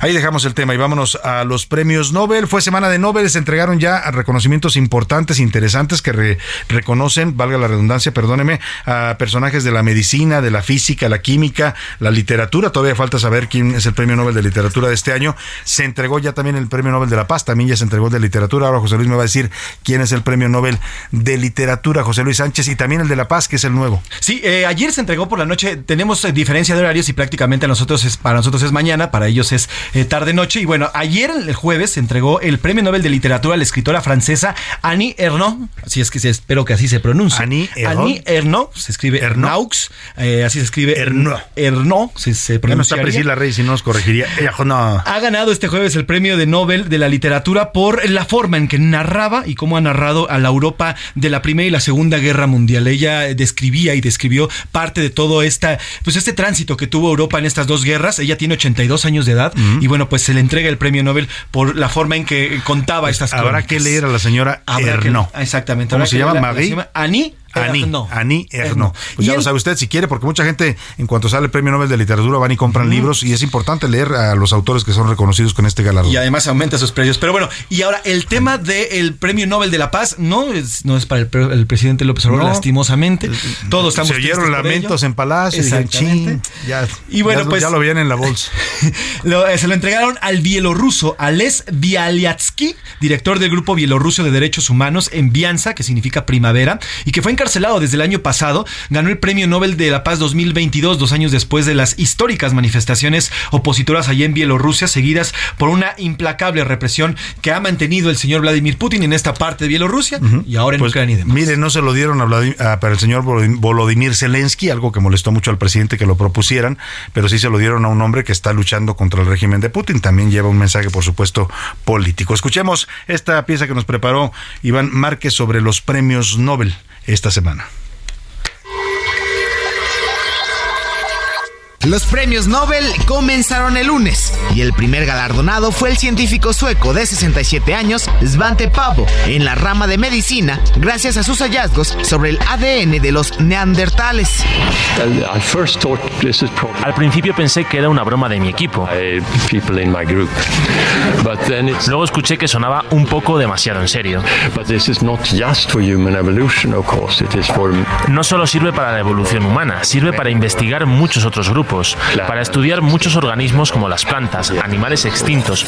Ahí dejamos el tema y vámonos a los premios Nobel. Fue semana de Nobel, se entregaron ya reconocimientos importantes, interesantes que reconocen, valga la redundancia, perdóneme, a personajes de la medicina, de la física, la química, la literatura. Todavía falta saber quién es el premio Nobel de literatura de este año. Se entregó ya también el premio Nobel de la Paz, también ya se entregó el de literatura. Ahora José Luis me va a decir quién es el premio Nobel de literatura, José Luis Sánchez, y también el de la Paz, que es el nuevo. Sí, eh, ayer se entregó por la noche. Tenemos eh, diferencia de horarios y prácticamente nosotros es, para nosotros es mañana, para ellos ellos es eh, Tarde Noche. Y bueno, ayer, el jueves, se entregó el Premio Nobel de Literatura a la escritora francesa Annie Ernaux. Así es que espero que así se pronuncie. Annie Ernaux. se escribe Ernaux. Eh, así se escribe Ernaux. Ernaux, se, pronuncia. no está Priscila Rey, si no nos corregiría. Ella, no. Ha ganado este jueves el Premio de Nobel de la Literatura por la forma en que narraba y cómo ha narrado a la Europa de la Primera y la Segunda Guerra Mundial. Ella describía y describió parte de todo esta, pues este tránsito que tuvo Europa en estas dos guerras. Ella tiene 82 años de edad y bueno, pues se le entrega el premio Nobel por la forma en que contaba estas cosas. Habrá que leer a la señora Erno. exactamente. ¿Cómo se llama? Marie. Annie Ani, Ani Erno. Pues ya lo sabe usted si quiere, porque mucha gente, en cuanto sale el premio Nobel de Literatura, van y compran libros y es importante leer a los autores que son reconocidos con este galardón. Y además aumenta sus precios. Pero bueno, y ahora el tema del premio Nobel de la Paz no es, no es para el, presidente López Obrador, lastimosamente. Todos estamos. Se oyeron lamentos en Palacio. Exactamente. ya, y bueno, pues. Ya lo vienen en la bolsa. Eh, se lo entregaron al bielorruso Ales Bialyatsky, director del grupo bielorruso de derechos humanos en Bianza, que significa primavera, y que fue encarcelado desde el año pasado, ganó el Premio Nobel de la Paz 2022, dos años después de las históricas manifestaciones opositoras allá en Bielorrusia, seguidas por una implacable represión que ha mantenido el señor Vladimir Putin en esta parte de Bielorrusia y ahora en pues, Ucrania y demás. Mire, no se lo dieron a para el señor Volodymyr Zelensky, algo que molestó mucho al presidente que lo propusieran, pero sí se lo dieron a un hombre que está luchando contra el régimen de Putin. También lleva un mensaje, por supuesto, político. Escuchemos esta pieza que nos preparó Iván Márquez sobre los premios Nobel esta semana. Los premios Nobel comenzaron el lunes y el primer galardonado fue el científico sueco de 67 años, Svante Pavo, en la rama de medicina, gracias a sus hallazgos sobre el ADN de los neandertales. Al principio pensé que era una broma de mi equipo. Luego escuché que sonaba un poco demasiado en serio. No solo sirve para la evolución humana, sirve para investigar muchos otros grupos para estudiar muchos organismos como las plantas, animales extintos.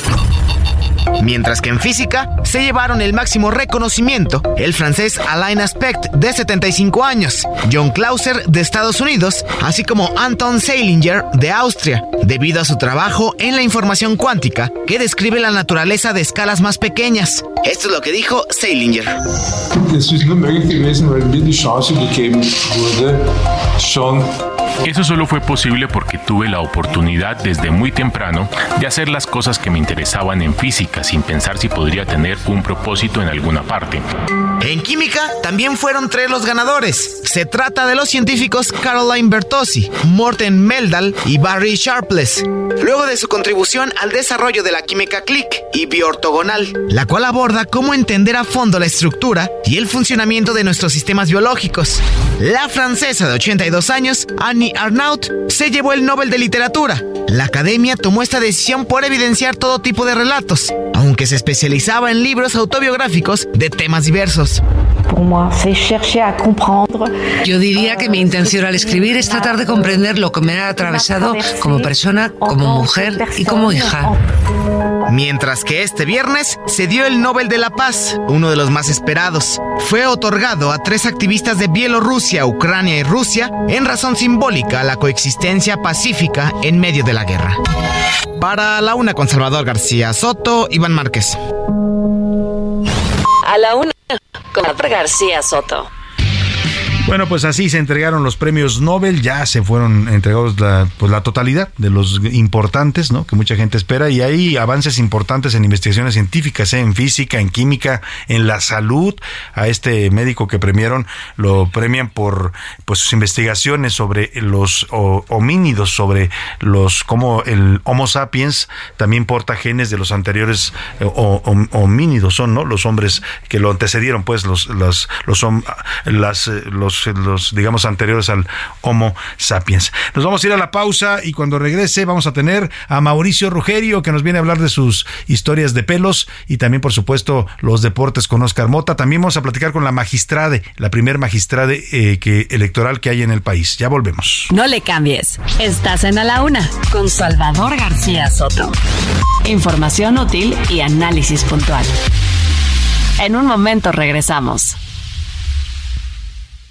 Mientras que en física se llevaron el máximo reconocimiento el francés Alain Aspect de 75 años, John Clauser de Estados Unidos, así como Anton Seilinger de Austria, debido a su trabajo en la información cuántica que describe la naturaleza de escalas más pequeñas. Esto es lo que dijo Seilinger. Eso solo fue posible porque tuve la oportunidad desde muy temprano de hacer las cosas que me interesaban en física sin pensar si podría tener un propósito en alguna parte. En química también fueron tres los ganadores. Se trata de los científicos Caroline Bertozzi, Morten Meldal y Barry Sharpless. Luego de su contribución al desarrollo de la química click y biortogonal, la cual aborda cómo entender a fondo la estructura y el funcionamiento de nuestros sistemas biológicos. La francesa de 82 años, Annie Arnaut, se llevó el Nobel de Literatura. La academia tomó esta decisión por evidenciar todo tipo de relatos, aunque se especializaba en libros autobiográficos de temas diversos. Yo diría que mi intención al escribir es tratar de comprender lo que me ha atravesado como persona, como mujer y como hija. Mientras que este viernes se dio el Nobel de la Paz, uno de los más esperados. Fue otorgado a tres activistas de Bielorrusia, Ucrania y Rusia en razón simbólica la coexistencia pacífica en medio de la guerra. Para la una con Salvador García Soto, Iván Márquez. A la una con García Soto. Bueno, pues así se entregaron los premios Nobel, ya se fueron entregados la, pues la totalidad de los importantes, ¿no? Que mucha gente espera y hay avances importantes en investigaciones científicas, ¿eh? en física, en química, en la salud. A este médico que premiaron lo premian por pues sus investigaciones sobre los homínidos, sobre los cómo el Homo sapiens también porta genes de los anteriores eh, homínidos, son, ¿no? Los hombres que lo antecedieron, pues los los los, las, eh, los digamos, anteriores al Homo sapiens. Nos vamos a ir a la pausa y cuando regrese vamos a tener a Mauricio Rugerio que nos viene a hablar de sus historias de pelos y también, por supuesto, los deportes con Oscar Mota. También vamos a platicar con la magistrade, la primer magistrade eh, que, electoral que hay en el país. Ya volvemos. No le cambies. Estás en A la Una con Salvador García Soto. Información útil y análisis puntual. En un momento regresamos.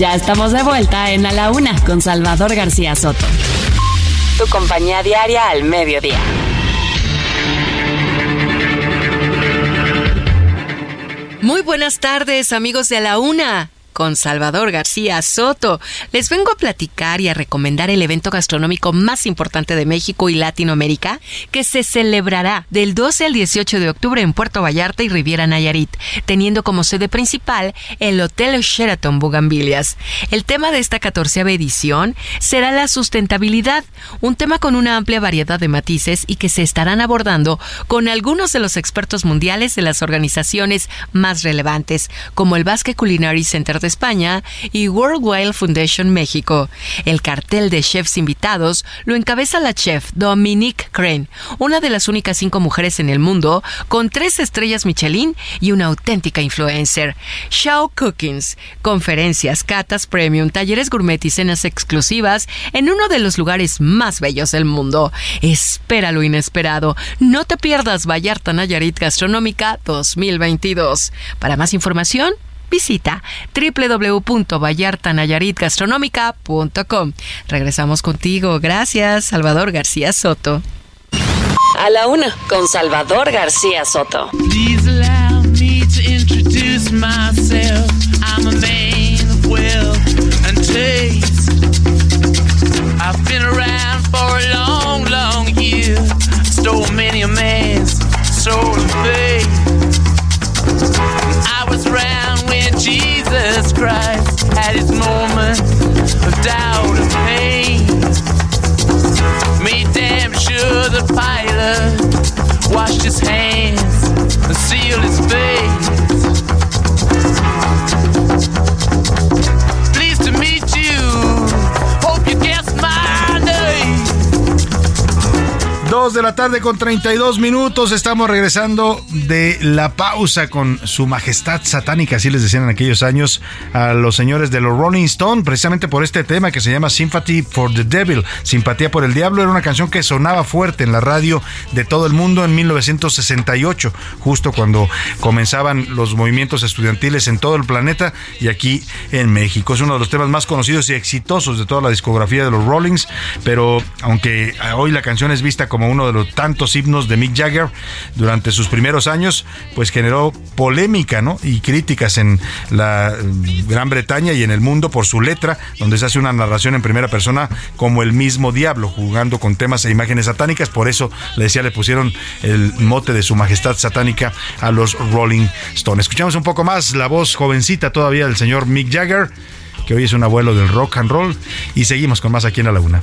Ya estamos de vuelta en A la Una con Salvador García Soto. Tu compañía diaria al mediodía. Muy buenas tardes, amigos de A la Una con Salvador García Soto. Les vengo a platicar y a recomendar el evento gastronómico más importante de México y Latinoamérica que se celebrará del 12 al 18 de octubre en Puerto Vallarta y Riviera Nayarit, teniendo como sede principal el Hotel Sheraton Bugambilias. El tema de esta catorceava edición será la sustentabilidad, un tema con una amplia variedad de matices y que se estarán abordando con algunos de los expertos mundiales de las organizaciones más relevantes, como el Basque Culinary Center de España y World Foundation México. El cartel de chefs invitados lo encabeza la chef Dominique Crane, una de las únicas cinco mujeres en el mundo con tres estrellas Michelin y una auténtica influencer. Shao Cookings, conferencias, catas premium, talleres gourmet y cenas exclusivas en uno de los lugares más bellos del mundo. Espera lo inesperado. No te pierdas Vallarta Nayarit Gastronómica 2022. Para más información, visita www.vallartanayaritgastronómica.com. Regresamos contigo. Gracias, Salvador García Soto. A la una, con Salvador García Soto. Please allow me to introduce myself. I'm a man of wealth and taste. I've been around for a long, long year. Stole many a man's soul of faith. Jesus Christ had his moment of doubt and pain. Made damn sure the pilot washed his hands and sealed his face. 2 de la tarde con 32 minutos. Estamos regresando de la pausa con su majestad satánica, así les decían en aquellos años a los señores de los Rolling Stone, precisamente por este tema que se llama Sympathy for the Devil, Simpatía por el Diablo. Era una canción que sonaba fuerte en la radio de todo el mundo en 1968, justo cuando comenzaban los movimientos estudiantiles en todo el planeta y aquí en México. Es uno de los temas más conocidos y exitosos de toda la discografía de los Rollings, pero aunque hoy la canción es vista como uno de los tantos himnos de Mick Jagger durante sus primeros años, pues generó polémica ¿no? y críticas en la mm, Gran Bretaña y en el mundo por su letra, donde se hace una narración en primera persona como el mismo diablo, jugando con temas e imágenes satánicas. Por eso le decía, le pusieron el mote de su majestad satánica a los Rolling Stones. Escuchamos un poco más la voz jovencita todavía del señor Mick Jagger, que hoy es un abuelo del rock and roll, y seguimos con más aquí en la laguna.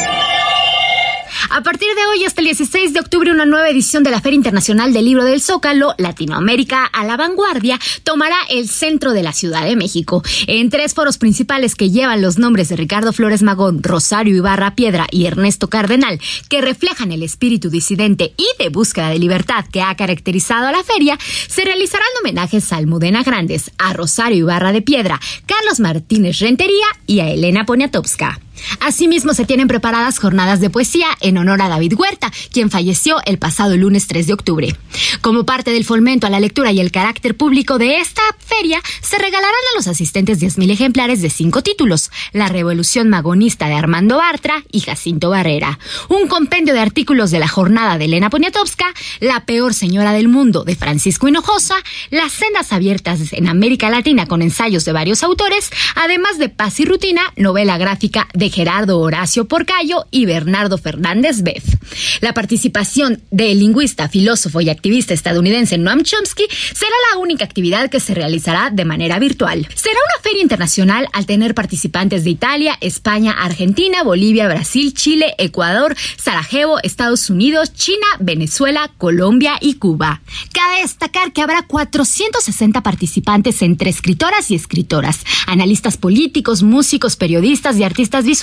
A partir de hoy hasta el 16 de octubre, una nueva edición de la Feria Internacional del Libro del Zócalo, Latinoamérica a la vanguardia, tomará el centro de la Ciudad de México. En tres foros principales que llevan los nombres de Ricardo Flores Magón, Rosario Ibarra Piedra y Ernesto Cardenal, que reflejan el espíritu disidente y de búsqueda de libertad que ha caracterizado a la feria, se realizarán homenajes a Almudena Grandes, a Rosario Ibarra de Piedra, Carlos Martínez Rentería y a Elena Poniatowska. Asimismo, se tienen preparadas jornadas de poesía en honor a David Huerta, quien falleció el pasado lunes 3 de octubre. Como parte del fomento a la lectura y el carácter público de esta feria, se regalarán a los asistentes 10.000 ejemplares de cinco títulos: La Revolución Magonista de Armando Bartra y Jacinto Barrera, un compendio de artículos de la jornada de Elena Poniatowska, La Peor Señora del Mundo de Francisco Hinojosa, Las Sendas Abiertas en América Latina con ensayos de varios autores, además de Paz y Rutina, novela gráfica de Gerardo Horacio Porcayo y Bernardo Fernández Beff. La participación del lingüista, filósofo y activista estadounidense Noam Chomsky será la única actividad que se realizará de manera virtual. Será una feria internacional al tener participantes de Italia, España, Argentina, Bolivia, Brasil, Chile, Ecuador, Sarajevo, Estados Unidos, China, Venezuela, Colombia y Cuba. Cabe destacar que habrá 460 participantes entre escritoras y escritoras, analistas políticos, músicos, periodistas y artistas visuales,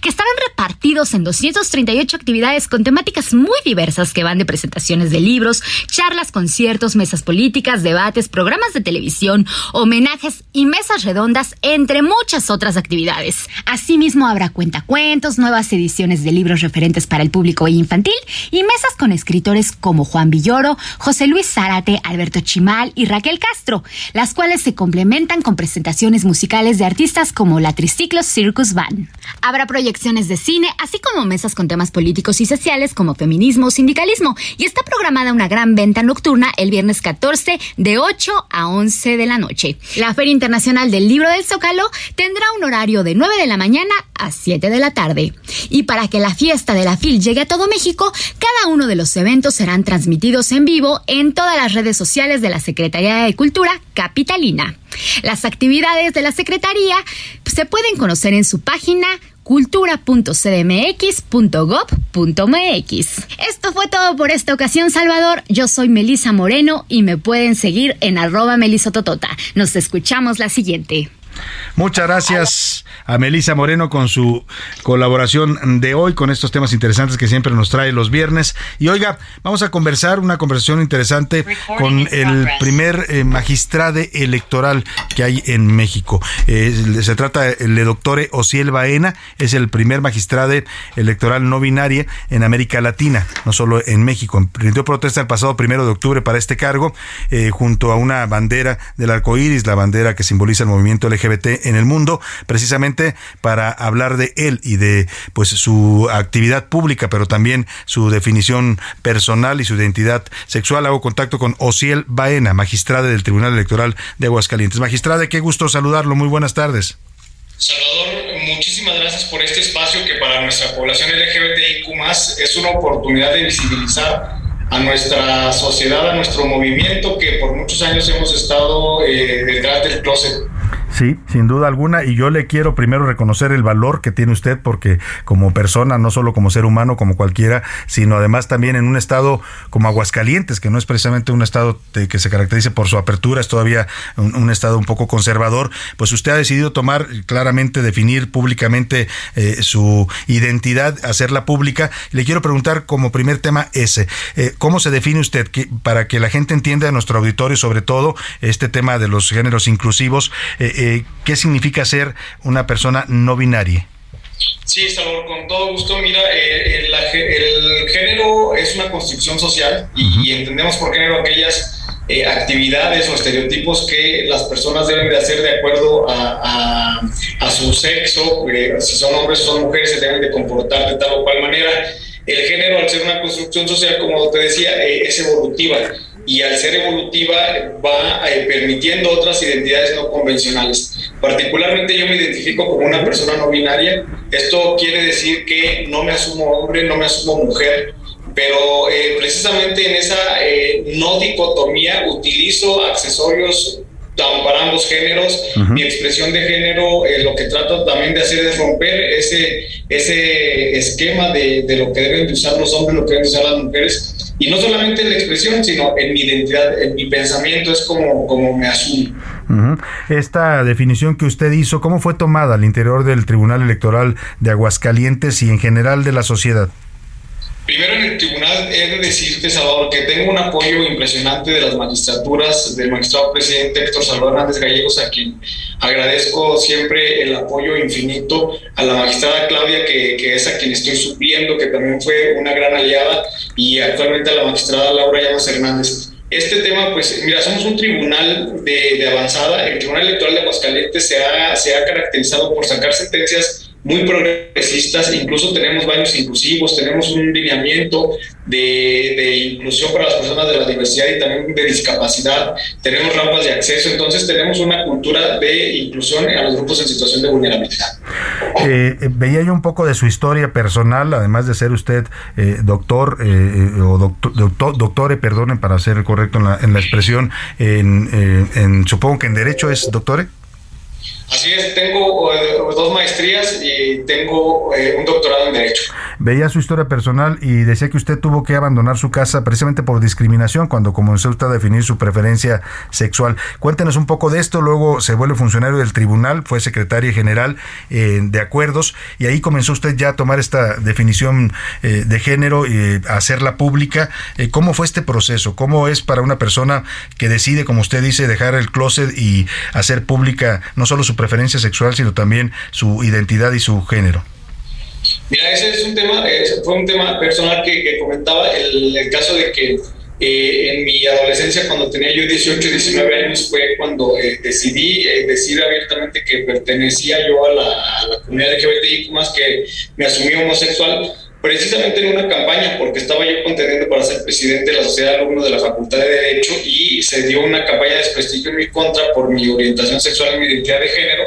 que estarán repartidos en 238 actividades con temáticas muy diversas que van de presentaciones de libros, charlas, conciertos, mesas políticas, debates, programas de televisión, homenajes y mesas redondas, entre muchas otras actividades. Asimismo, habrá cuentacuentos, nuevas ediciones de libros referentes para el público infantil y mesas con escritores como Juan Villoro, José Luis Zárate, Alberto Chimal y Raquel Castro, las cuales se complementan con presentaciones musicales de artistas como la Triciclo Circus Band. Habrá proyecciones de cine, así como mesas con temas políticos y sociales como feminismo o sindicalismo, y está programada una gran venta nocturna el viernes 14 de 8 a 11 de la noche. La Feria Internacional del Libro del Zócalo tendrá un horario de 9 de la mañana a 7 de la tarde. Y para que la fiesta de la FIL llegue a todo México, cada uno de los eventos serán transmitidos en vivo en todas las redes sociales de la Secretaría de Cultura Capitalina. Las actividades de la Secretaría se pueden conocer en su página cultura.cdmx.gov.mx. Esto fue todo por esta ocasión, Salvador. Yo soy Melisa Moreno y me pueden seguir en arroba melisototota. Nos escuchamos la siguiente. Muchas gracias a Melisa Moreno con su colaboración de hoy con estos temas interesantes que siempre nos trae los viernes. Y oiga, vamos a conversar una conversación interesante con el primer eh, magistrado electoral que hay en México. Eh, se trata del doctor Ociel Baena, es el primer magistrado electoral no binario en América Latina, no solo en México. Rindió protesta el pasado primero de octubre para este cargo, eh, junto a una bandera del arco iris, la bandera que simboliza el movimiento LGBT en el mundo, precisamente para hablar de él y de pues su actividad pública, pero también su definición personal y su identidad sexual. Hago contacto con Ociel Baena, magistrada del Tribunal Electoral de Aguascalientes. Magistrada, qué gusto saludarlo. Muy buenas tardes. Salvador, muchísimas gracias por este espacio que para nuestra población LGBTIQ es una oportunidad de visibilizar a nuestra sociedad, a nuestro movimiento que por muchos años hemos estado eh, detrás del closet. Sí, sin duda alguna. Y yo le quiero primero reconocer el valor que tiene usted, porque como persona, no solo como ser humano, como cualquiera, sino además también en un estado como Aguascalientes, que no es precisamente un estado que se caracterice por su apertura, es todavía un, estado un poco conservador, pues usted ha decidido tomar claramente, definir públicamente eh, su identidad, hacerla pública. Le quiero preguntar como primer tema ese, eh, ¿cómo se define usted para que la gente entienda, a nuestro auditorio sobre todo, este tema de los géneros inclusivos? Eh, eh, qué significa ser una persona no binaria. Sí, Salvador, con todo gusto. Mira, eh, el, género es una construcción social y, entendemos por género aquellas eh, actividades o estereotipos que las personas deben de hacer de acuerdo a, su sexo, si son hombres o son mujeres, se deben de comportar de tal o cual manera. El género, al ser una construcción social, como te decía, es evolutiva y al ser evolutiva va eh, permitiendo otras identidades no convencionales. Particularmente yo me identifico como una persona no binaria. Esto quiere decir que no me asumo hombre, no me asumo mujer, pero eh, precisamente en esa eh, no dicotomía utilizo accesorios para ambos géneros. Mi expresión de género lo que trato también de hacer es romper ese, ese esquema de, de, lo que deben de usar los hombres, lo que deben de usar las mujeres y no solamente en la expresión, sino en mi identidad, en mi pensamiento, es como, como me asumo. Esta definición que usted hizo, ¿cómo fue tomada al interior del Tribunal Electoral de Aguascalientes y en general de la sociedad? Primero en el tribunal he de decirte, Salvador, que tengo un apoyo impresionante de las magistraturas, del magistrado presidente Héctor Salvador Hernández Gallegos, a quien agradezco siempre el apoyo infinito, a la magistrada Claudia, que, es a quien estoy supliendo, que también fue una gran aliada, y actualmente a la magistrada Laura Llamas Hernández. Este tema, pues, mira, somos un tribunal de, de avanzada. El Tribunal Electoral de Aguascalientes se ha, se ha caracterizado por sacar sentencias muy progresistas, incluso tenemos baños inclusivos, tenemos un lineamiento de, de, inclusión para las personas de la diversidad y también de discapacidad, tenemos rampas de acceso, entonces tenemos una cultura de inclusión a los grupos en situación de vulnerabilidad. Eh, eh veía yo un poco de su historia personal, además de ser usted eh, doctor eh, o doctor, doctor, doctore, perdonen para ser correcto en la, en la expresión, en, en, supongo que en Derecho es doctore. Así es, tengo eh, dos maestrías y tengo eh, un doctorado en Derecho. Veía su historia personal y decía que usted tuvo que abandonar su casa precisamente por discriminación cuando comenzó usted a definir su preferencia sexual. Cuéntenos un poco de esto, luego se vuelve funcionario del tribunal, fue secretaria general eh, de acuerdos y ahí comenzó usted ya a tomar esta definición de género y a hacerla pública. ¿Cómo fue este proceso? ¿Cómo es para una persona que decide, como usted dice, dejar el closet y hacer pública no solo su preferencia sexual, sino también su identidad y su género. Mira, ese es un tema, fue un tema personal que, comentaba, el, el, caso de que eh, en mi adolescencia, cuando tenía yo 18, 19 años, fue cuando eh, decidí eh, decir abiertamente que pertenecía yo a la, a la comunidad LGBTI, más que me asumí homosexual precisamente en una campaña, porque estaba yo contendiendo para ser presidente de la Sociedad de Alumnos de la Facultad de Derecho y se dio una campaña de desprestigio en mi contra por mi orientación sexual y mi identidad de género,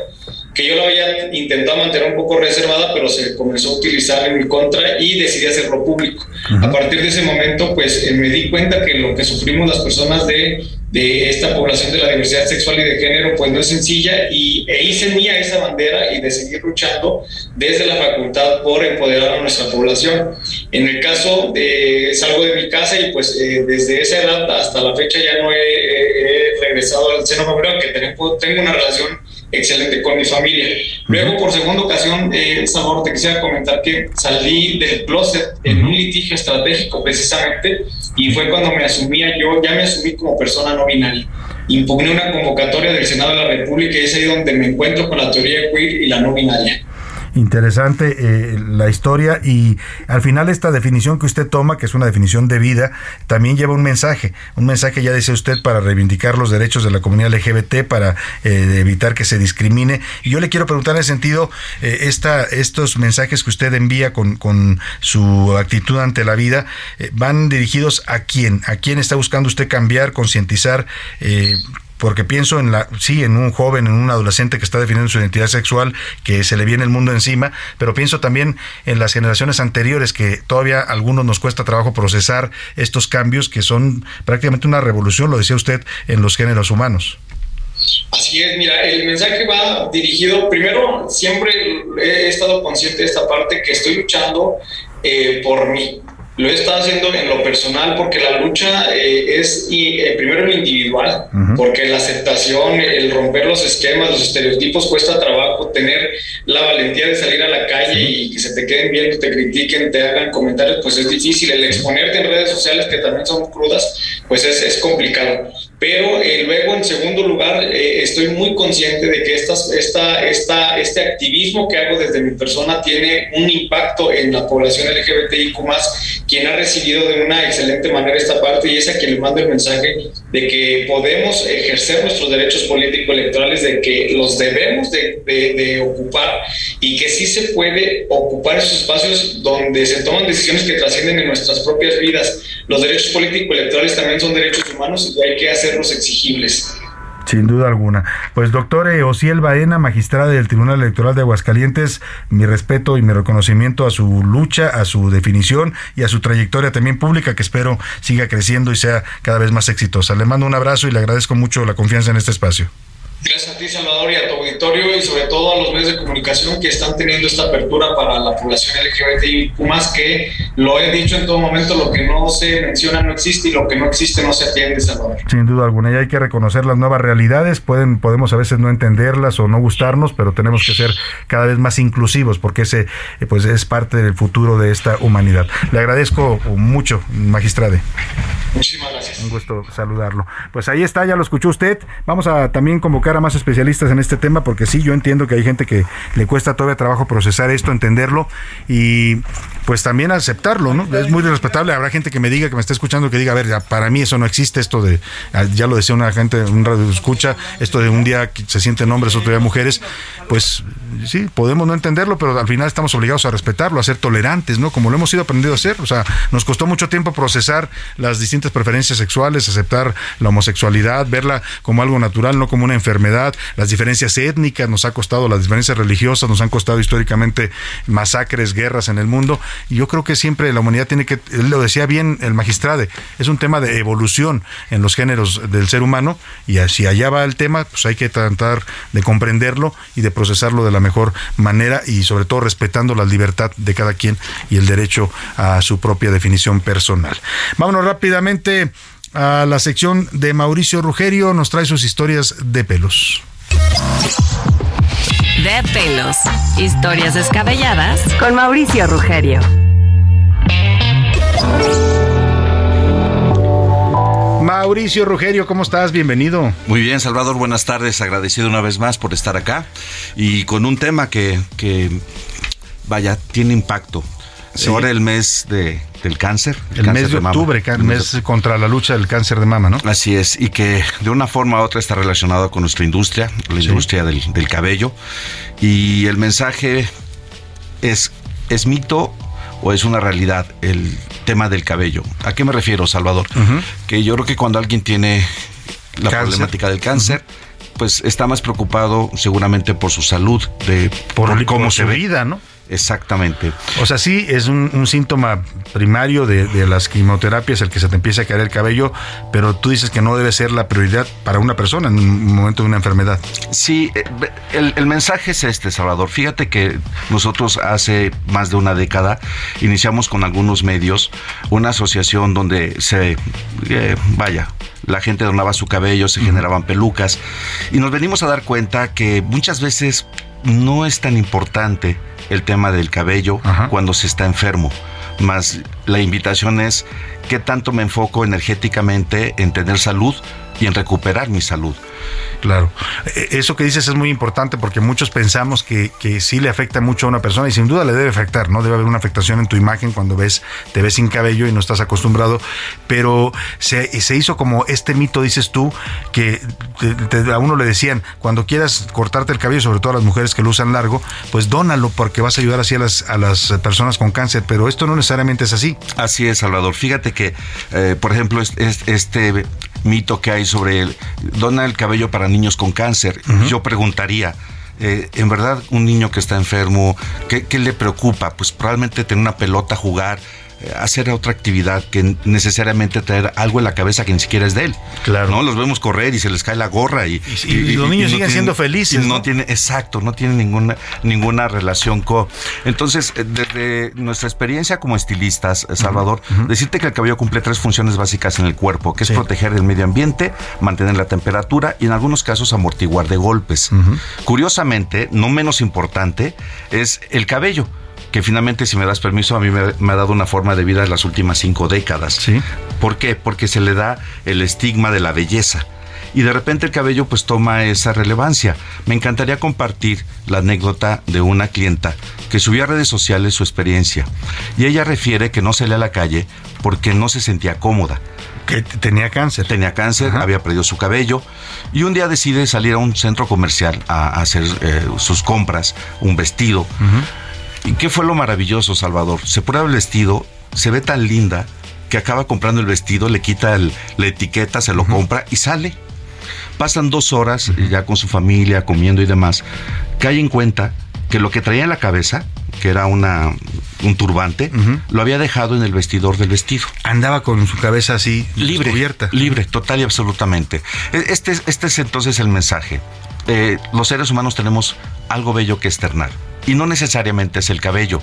que yo la había intentado mantener un poco reservada, pero se comenzó a utilizar en mi contra y decidí hacerlo público. A partir de ese momento, pues eh, me di cuenta que lo que sufrimos las personas de, de, esta población de la diversidad sexual y de género, pues no es sencilla y e hice mía esa bandera y de seguir luchando desde la facultad por empoderar a nuestra población. En el caso de salgo de mi casa y pues eh, desde esa edad hasta la fecha ya no he, regresado al seno familiar, que tengo, tengo una relación excelente con mi familia. Luego, por segunda ocasión, eh, Salvador, te quisiera comentar que salí del closet en un litigio estratégico precisamente y fue cuando me asumía yo, ya me asumí como persona no binaria. Impugné una convocatoria del Senado de la República y es ahí donde me encuentro con la teoría queer y la no binaria interesante eh, la historia y al final esta definición que usted toma, que es una definición de vida, también lleva un mensaje, un mensaje ya dice usted para reivindicar los derechos de la comunidad LGBT, para eh, evitar que se discrimine. Y yo le quiero preguntar en ese sentido, eh, esta, estos mensajes que usted envía con, con su actitud ante la vida, ¿van dirigidos a quién? ¿A quién está buscando usted cambiar, concientizar? Porque pienso en la sí en un joven en un adolescente que está definiendo su identidad sexual que se le viene el mundo encima pero pienso también en las generaciones anteriores que todavía a algunos nos cuesta trabajo procesar estos cambios que son prácticamente una revolución lo decía usted en los géneros humanos. Así es, mira, el mensaje va dirigido, primero, siempre he estado consciente de esta parte que estoy luchando eh, por mí, lo he estado haciendo en lo personal porque la lucha eh, es y, eh, primero en lo individual, porque la aceptación, el romper los esquemas, los estereotipos cuesta trabajo, tener la valentía de salir a la calle y que se te queden viendo, te critiquen, te hagan comentarios, pues es difícil. El exponerte en redes sociales, que también son crudas, pues es, es complicado. Pero eh, luego, en segundo lugar, eh, estoy muy consciente de que esta, esta, este activismo que hago desde mi persona tiene un impacto en la población LGBTIQ, quien ha recibido de una excelente manera esta parte y es a quien le mando el mensaje de que podemos ejercer nuestros derechos político-electorales, de que los debemos de, de, ocupar y que sí se puede ocupar esos espacios donde se toman decisiones que trascienden en nuestras propias vidas. Los derechos político-electorales también son derechos humanos y hay que hacer exigibles. Sin duda alguna. Pues doctor Osiel Baena, magistrada del Tribunal Electoral de Aguascalientes, mi respeto y mi reconocimiento a su lucha, a su definición y a su trayectoria también pública que espero siga creciendo y sea cada vez más exitosa. Le mando un abrazo y le agradezco mucho la confianza en este espacio. Gracias a ti, Salvador, y a tu auditorio y sobre todo a los medios de comunicación que están teniendo esta apertura para la población LGBTI, más que lo he dicho en todo momento, lo que no se menciona no existe y lo que no existe no se atiende, Salvador. Sin duda alguna, y hay que reconocer las nuevas realidades, pueden, podemos a veces no entenderlas o no gustarnos, pero tenemos que ser cada vez más inclusivos porque ese eh, pues es parte del futuro de esta humanidad. Le agradezco mucho, magistrade. Muchísimas gracias. Un gusto saludarlo. Pues ahí está, ya lo escuchó usted. Vamos a también convocar convocar a más especialistas en este tema porque sí, yo entiendo que hay gente que le cuesta todavía trabajo procesar esto, entenderlo y pues también aceptarlo, ¿no? Es muy respetable. Habrá gente que me diga, que me está escuchando, que diga, a ver, ya, para mí eso no existe, esto de, ah, ya lo decía una gente, un radio escucha, esto de un día se sienten hombres, otro día mujeres, pues sí, podemos no entenderlo, pero al final estamos obligados a respetarlo, a ser tolerantes, ¿no? Como lo hemos ido aprendido a hacer. O sea, nos costó mucho tiempo procesar las distintas preferencias sexuales, aceptar la homosexualidad, verla como algo natural, no como una enfermedad. Las diferencias étnicas nos ha costado, las diferencias religiosas nos han costado históricamente masacres, guerras en el mundo. Y yo creo que siempre la humanidad tiene que, lo decía bien el magistrado, es un tema de evolución en los géneros del ser humano y si allá va el tema, pues hay que tratar de comprenderlo y de procesarlo de la mejor manera y sobre todo respetando la libertad de cada quien y el derecho a su propia definición personal. Vámonos rápidamente a la sección de Mauricio Rugerio, nos trae sus historias de pelos. De pelos. Historias descabelladas con Mauricio Rugerio. Mauricio Rugerio, ¿cómo estás? Bienvenido. Muy bien, Salvador, buenas tardes. Agradecido una vez más por estar acá y con un tema que, que vaya, tiene impacto. Ahora el mes de, del cáncer. El, mes de, octubre, el mes contra la lucha del cáncer de mama, ¿no? Así es, y que de una forma u otra está relacionado con nuestra industria, la industria del, del cabello. Y el mensaje es, es mito o es una realidad el tema del cabello. ¿A qué me refiero, Salvador? Que yo creo que cuando alguien tiene la problemática del cáncer, pues está más preocupado seguramente por su salud, de por, cómo se ve. vida, ¿no? Exactamente. O sea, sí, es un, síntoma primario de, las quimioterapias el que se te empieza a caer el cabello, pero tú dices que no debe ser la prioridad para una persona en un momento de una enfermedad. Sí, eh, el, el mensaje es este, Salvador. Fíjate que nosotros hace más de una década iniciamos con algunos medios una asociación donde se, eh, vaya, la gente donaba su cabello, se generaban pelucas y nos venimos a dar cuenta que muchas veces no es tan importante el tema del cabello cuando se está enfermo. Más la invitación es qué tanto me enfoco energéticamente en tener salud y en recuperar mi salud. Claro. E, eso que dices es muy importante porque muchos pensamos que, que, sí le afecta mucho a una persona y sin duda le debe afectar, ¿no? Debe haber una afectación en tu imagen cuando ves, te ves sin cabello y no estás acostumbrado, pero se, se hizo como este mito, dices tú, que a uno le decían, cuando quieras cortarte el cabello, sobre todo a las mujeres que lo usan largo, pues dónalo porque vas a ayudar así a las, a las personas con cáncer, pero esto no necesariamente es así. Así es, Salvador. Fíjate que, eh, por ejemplo, este mito que hay sobre el, dona el cabello para niños con cáncer. Yo preguntaría, eh, en verdad, un niño que está enfermo, ¿qué, ¿qué, le preocupa? Pues probablemente tener una pelota, jugar, hacer otra actividad que necesariamente traer algo en la cabeza que ni siquiera es de él. Claro. ¿no? Los vemos correr y se les cae la gorra y, y, los niños siguen siendo felices. ¿no? tiene, exacto, no tiene ninguna, ninguna relación con. Entonces, eh, desde nuestra experiencia como estilistas, Salvador, decirte que el cabello cumple tres funciones básicas en el cuerpo, que es proteger el medio ambiente, mantener la temperatura y en algunos casos amortiguar de golpes. Curiosamente, no menos importante, es el cabello que finalmente, si me das permiso, a mí me, ha dado una forma de vida en las últimas cinco décadas. ¿Sí? ¿Por qué? Porque se le da el estigma de la belleza. Y de repente el cabello pues toma esa relevancia. Me encantaría compartir la anécdota de una clienta que subió a redes sociales su experiencia. Y ella refiere que no salía a la calle porque no se sentía cómoda. Que tenía cáncer. Tenía cáncer, había perdido su cabello y un día decide salir a un centro comercial a, hacer eh, sus compras, un vestido. ¿Y qué fue lo maravilloso, Salvador? Se prueba el vestido, se ve tan linda que acaba comprando el vestido, le quita la etiqueta, se lo compra y sale. Pasan dos horas ya con su familia, comiendo y demás. Cae en cuenta que lo que traía en la cabeza, que era una, un turbante, lo había dejado en el vestidor del vestido. Andaba con su cabeza así libre, descubierta. Libre, total y absolutamente. E, este, este es entonces el mensaje. Eh, los seres humanos tenemos algo bello que externar y no necesariamente es el cabello.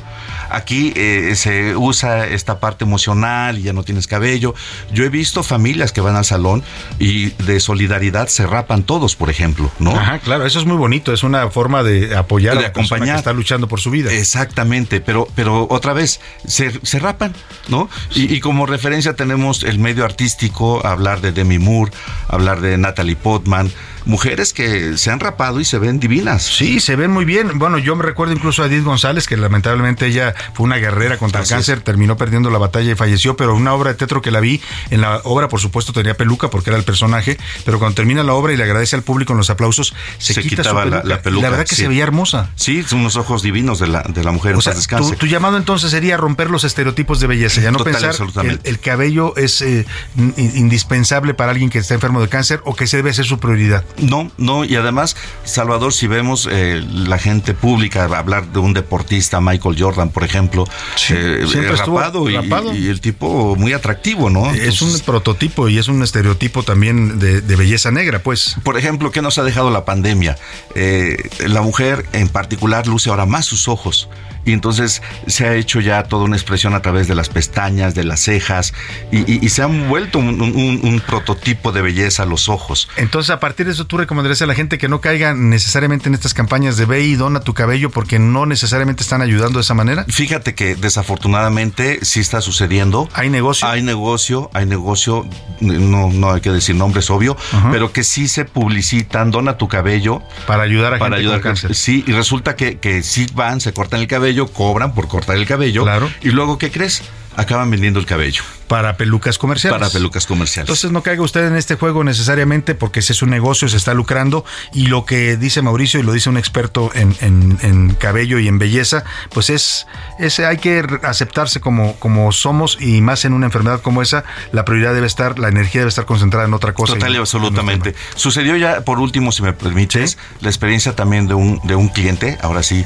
Aquí eh, se usa esta parte emocional y ya no tienes cabello. Yo he visto familias que van al salón y de solidaridad se rapan todos, por ejemplo, ¿no? Ajá, claro, eso es muy bonito, es una forma de apoyar de a la acompañar. que está luchando por su vida. Exactamente, pero, pero otra vez, se, se rapan, ¿no? Y, y, como referencia tenemos el medio artístico, hablar de Demi Moore, hablar de Natalie Portman, mujeres que se han rapado y se ven divinas. Sí, se ven muy bien. Bueno, yo me recuerdo incluso a Edith González, que lamentablemente ella fue una guerrera contra el cáncer, terminó perdiendo la batalla y falleció, pero una obra de teatro que la vi, en la obra por supuesto tenía peluca porque era el personaje, pero cuando termina la obra y le agradece al público en los aplausos, se, quita quitaba su la- peluca. la peluca, Y la verdad que sí. se veía hermosa. Sí, son unos ojos divinos de la, de la mujer. O en sea, tu, tu llamado entonces sería romper los estereotipos de belleza, ya no Total, pensar que el, cabello es eh, in- indispensable para alguien que está enfermo de cáncer o que ese debe ser su prioridad. No, no, y además, Salvador, si vemos eh, la gente pública hablar de un deportista, Michael Jordan, por ejemplo, eh, siempre estuvo rapado, y- rapado. Y, el tipo muy atractivo, ¿no? es un prototipo y es un estereotipo también de, de belleza negra, pues. Por ejemplo, ¿qué nos ha dejado la pandemia? Eh, la mujer en particular luce ahora más sus ojos. Y entonces se ha hecho ya toda una expresión a través de las pestañas, de las cejas, y, y- y se han vuelto un, un- un prototipo de belleza los ojos. Entonces, a partir de eso, tú recomendarías a la gente que no caiga necesariamente en estas campañas de ve y dona tu cabello porque no necesariamente están ayudando de esa manera. Fíjate que desafortunadamente sí está sucediendo. Hay negocio. Hay negocio, hay negocio, no, no hay que decir nombres, obvio, pero que sí se publicitan, dona tu cabello. Para ayudar a para gente ayudar con cáncer. Sí, y resulta que, que sí van, se cortan el cabello, cobran por cortar el cabello. Claro. Y luego, ¿qué crees? Acaban vendiendo el cabello. Para pelucas comerciales. Para pelucas comerciales. Entonces no caiga usted en este juego necesariamente porque ese es un negocio, se está lucrando y lo que dice Mauricio y lo dice un experto en, en- en cabello y en belleza, pues es, es hay que aceptarse como, como somos y más en una enfermedad como esa, la prioridad debe estar, la energía debe estar concentrada en otra cosa. Total y no- absolutamente. Sucedió ya, por último, si me permites, la experiencia también de un, de un cliente, ahora sí,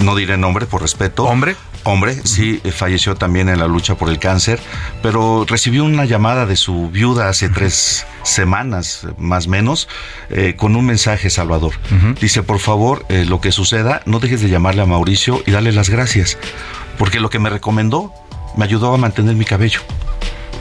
no diré nombre por respeto. ¿Hombre? Hombre, sí, eh, falleció también en la lucha por el cáncer, pero recibió una llamada de su viuda hace tres semanas, más o menos, eh, con un mensaje, Salvador. Dice, por favor, eh, lo que suceda, no dejes de llamarle a Mauricio y darle las gracias, porque lo que me recomendó me ayudó a mantener mi cabello.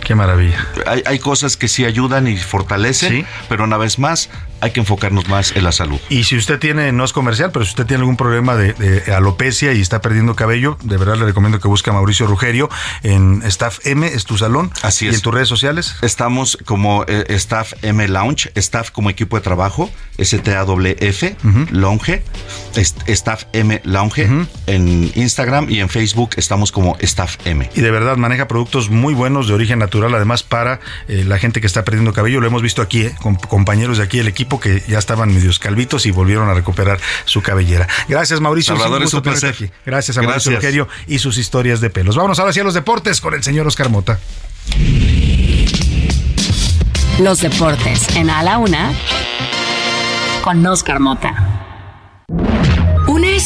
Qué maravilla. Hay, hay cosas que sí ayudan y fortalecen, Sí. pero una vez más hay que enfocarnos más en la salud. Y si usted tiene, no es comercial, pero si usted tiene algún problema de, de alopecia y está perdiendo cabello, de verdad le recomiendo que busque a Mauricio Rugerio en Staff M, es tu salón. Así ¿Y es. en tus redes sociales? Estamos como eh, Staff M Lounge, Staff como equipo de trabajo, S-T-A-W-F, Lounge, est- Staff M Lounge, en Instagram y en Facebook estamos como Staff M. Y de verdad maneja productos muy buenos de origen natural, además para eh, la gente que está perdiendo cabello. Lo hemos visto aquí, eh, con compañeros de aquí del equipo que ya estaban medios calvitos y volvieron a recuperar su cabellera. Gracias, Mauricio. Salvador, es un gusto tenerte placer. aquí. Gracias a Mauricio. Rugerio y sus historias de pelos. Vámonos ahora hacia los deportes con el señor Oscar Mota. Los deportes en A la Una con Oscar Mota.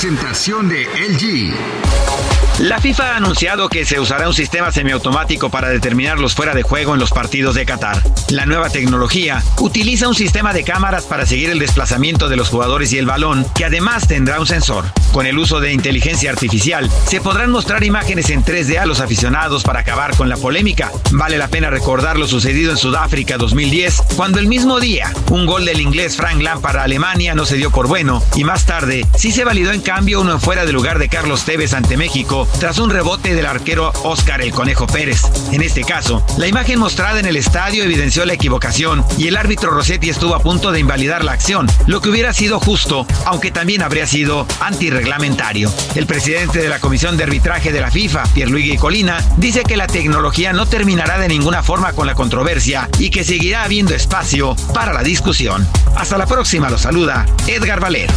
presentación de LG. La FIFA ha anunciado que se usará un sistema semiautomático para determinar los fuera de juego en los partidos de Qatar. La nueva tecnología utiliza un sistema de cámaras para seguir el desplazamiento de los jugadores y el balón, que además tendrá un sensor. Con el uso de inteligencia artificial, se podrán mostrar imágenes en 3D a los aficionados para acabar con la polémica. Vale la pena recordar lo sucedido en Sudáfrica 2010, cuando el mismo día un gol del inglés Frank Lampard a Alemania no se dio por bueno y más tarde sí se validó en cambio uno en fuera de lugar de Carlos Tevez ante México tras un rebote del arquero Oscar el Conejo Pérez. En este caso, la imagen mostrada en el estadio evidenció la equivocación y el árbitro Rossetti estuvo a punto de invalidar la acción, lo que hubiera sido justo, aunque también habría sido antirreglamentario. El presidente de la Comisión de Arbitraje de la FIFA, Pierluigi Colina, dice que la tecnología no terminará de ninguna forma con la controversia y que seguirá habiendo espacio para la discusión. Hasta la próxima, lo saluda Edgar Valero.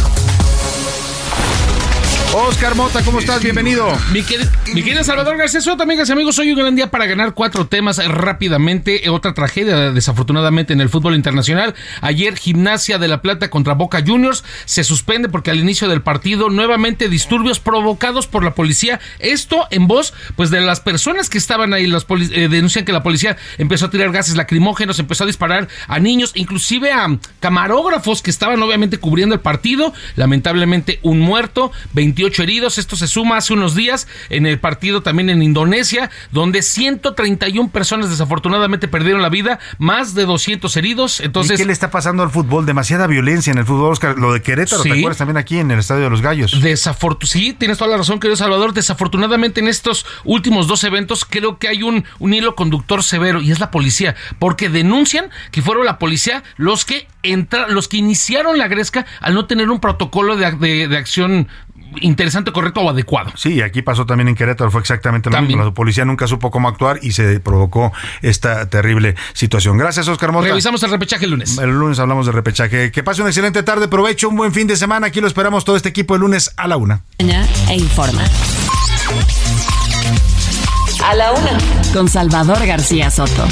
Oscar Mota, ¿cómo estás? Bienvenido. Mi, querido Salvador García Soto, amigas y amigos, hoy un gran día para ganar cuatro temas rápidamente. Otra tragedia, desafortunadamente, en el fútbol internacional. Ayer, Gimnasia de la Plata contra Boca Juniors se suspende porque al inicio del partido, nuevamente disturbios provocados por la policía. Esto en voz, pues, de las personas que estaban ahí. Los eh, denuncian que la policía empezó a tirar gases lacrimógenos, empezó a disparar a niños, inclusive a camarógrafos que estaban obviamente cubriendo el partido. Lamentablemente, un muerto, 28 heridos. Esto se suma hace unos días en el partido también en Indonesia, donde 131 personas desafortunadamente perdieron la vida, más de 200 heridos. Entonces, ¿Y qué le está pasando al fútbol? Demasiada violencia en el fútbol, Oscar. Lo de Querétaro, ¿te acuerdas también aquí en el Estadio de los Gallos? Sí, tienes toda la razón, querido Salvador. Desafortunadamente en estos últimos dos eventos creo que hay un, un hilo conductor severo y es la policía, porque denuncian que fueron la policía los que entra, los que iniciaron la gresca al no tener un protocolo de, de, de acción interesante, correcto o adecuado. Sí, aquí pasó también en Querétaro, fue exactamente lo mismo. La policía nunca supo cómo actuar y se provocó esta terrible situación. Gracias, Oscar Mota. Revisamos el repechaje el lunes. El lunes hablamos de repechaje. Que pase una excelente tarde, provecho, un buen fin de semana. Aquí lo esperamos todo este equipo el lunes a la una. E informa. A la una. Con Salvador García Soto.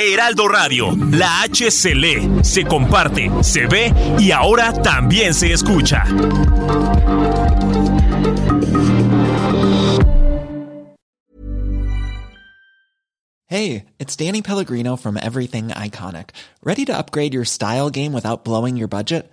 Heraldo Radio, la H se lee, se comparte, se ve y ahora también se escucha. Hey, it's Danny Pellegrino from Everything Iconic. Ready to upgrade your style game without blowing your budget?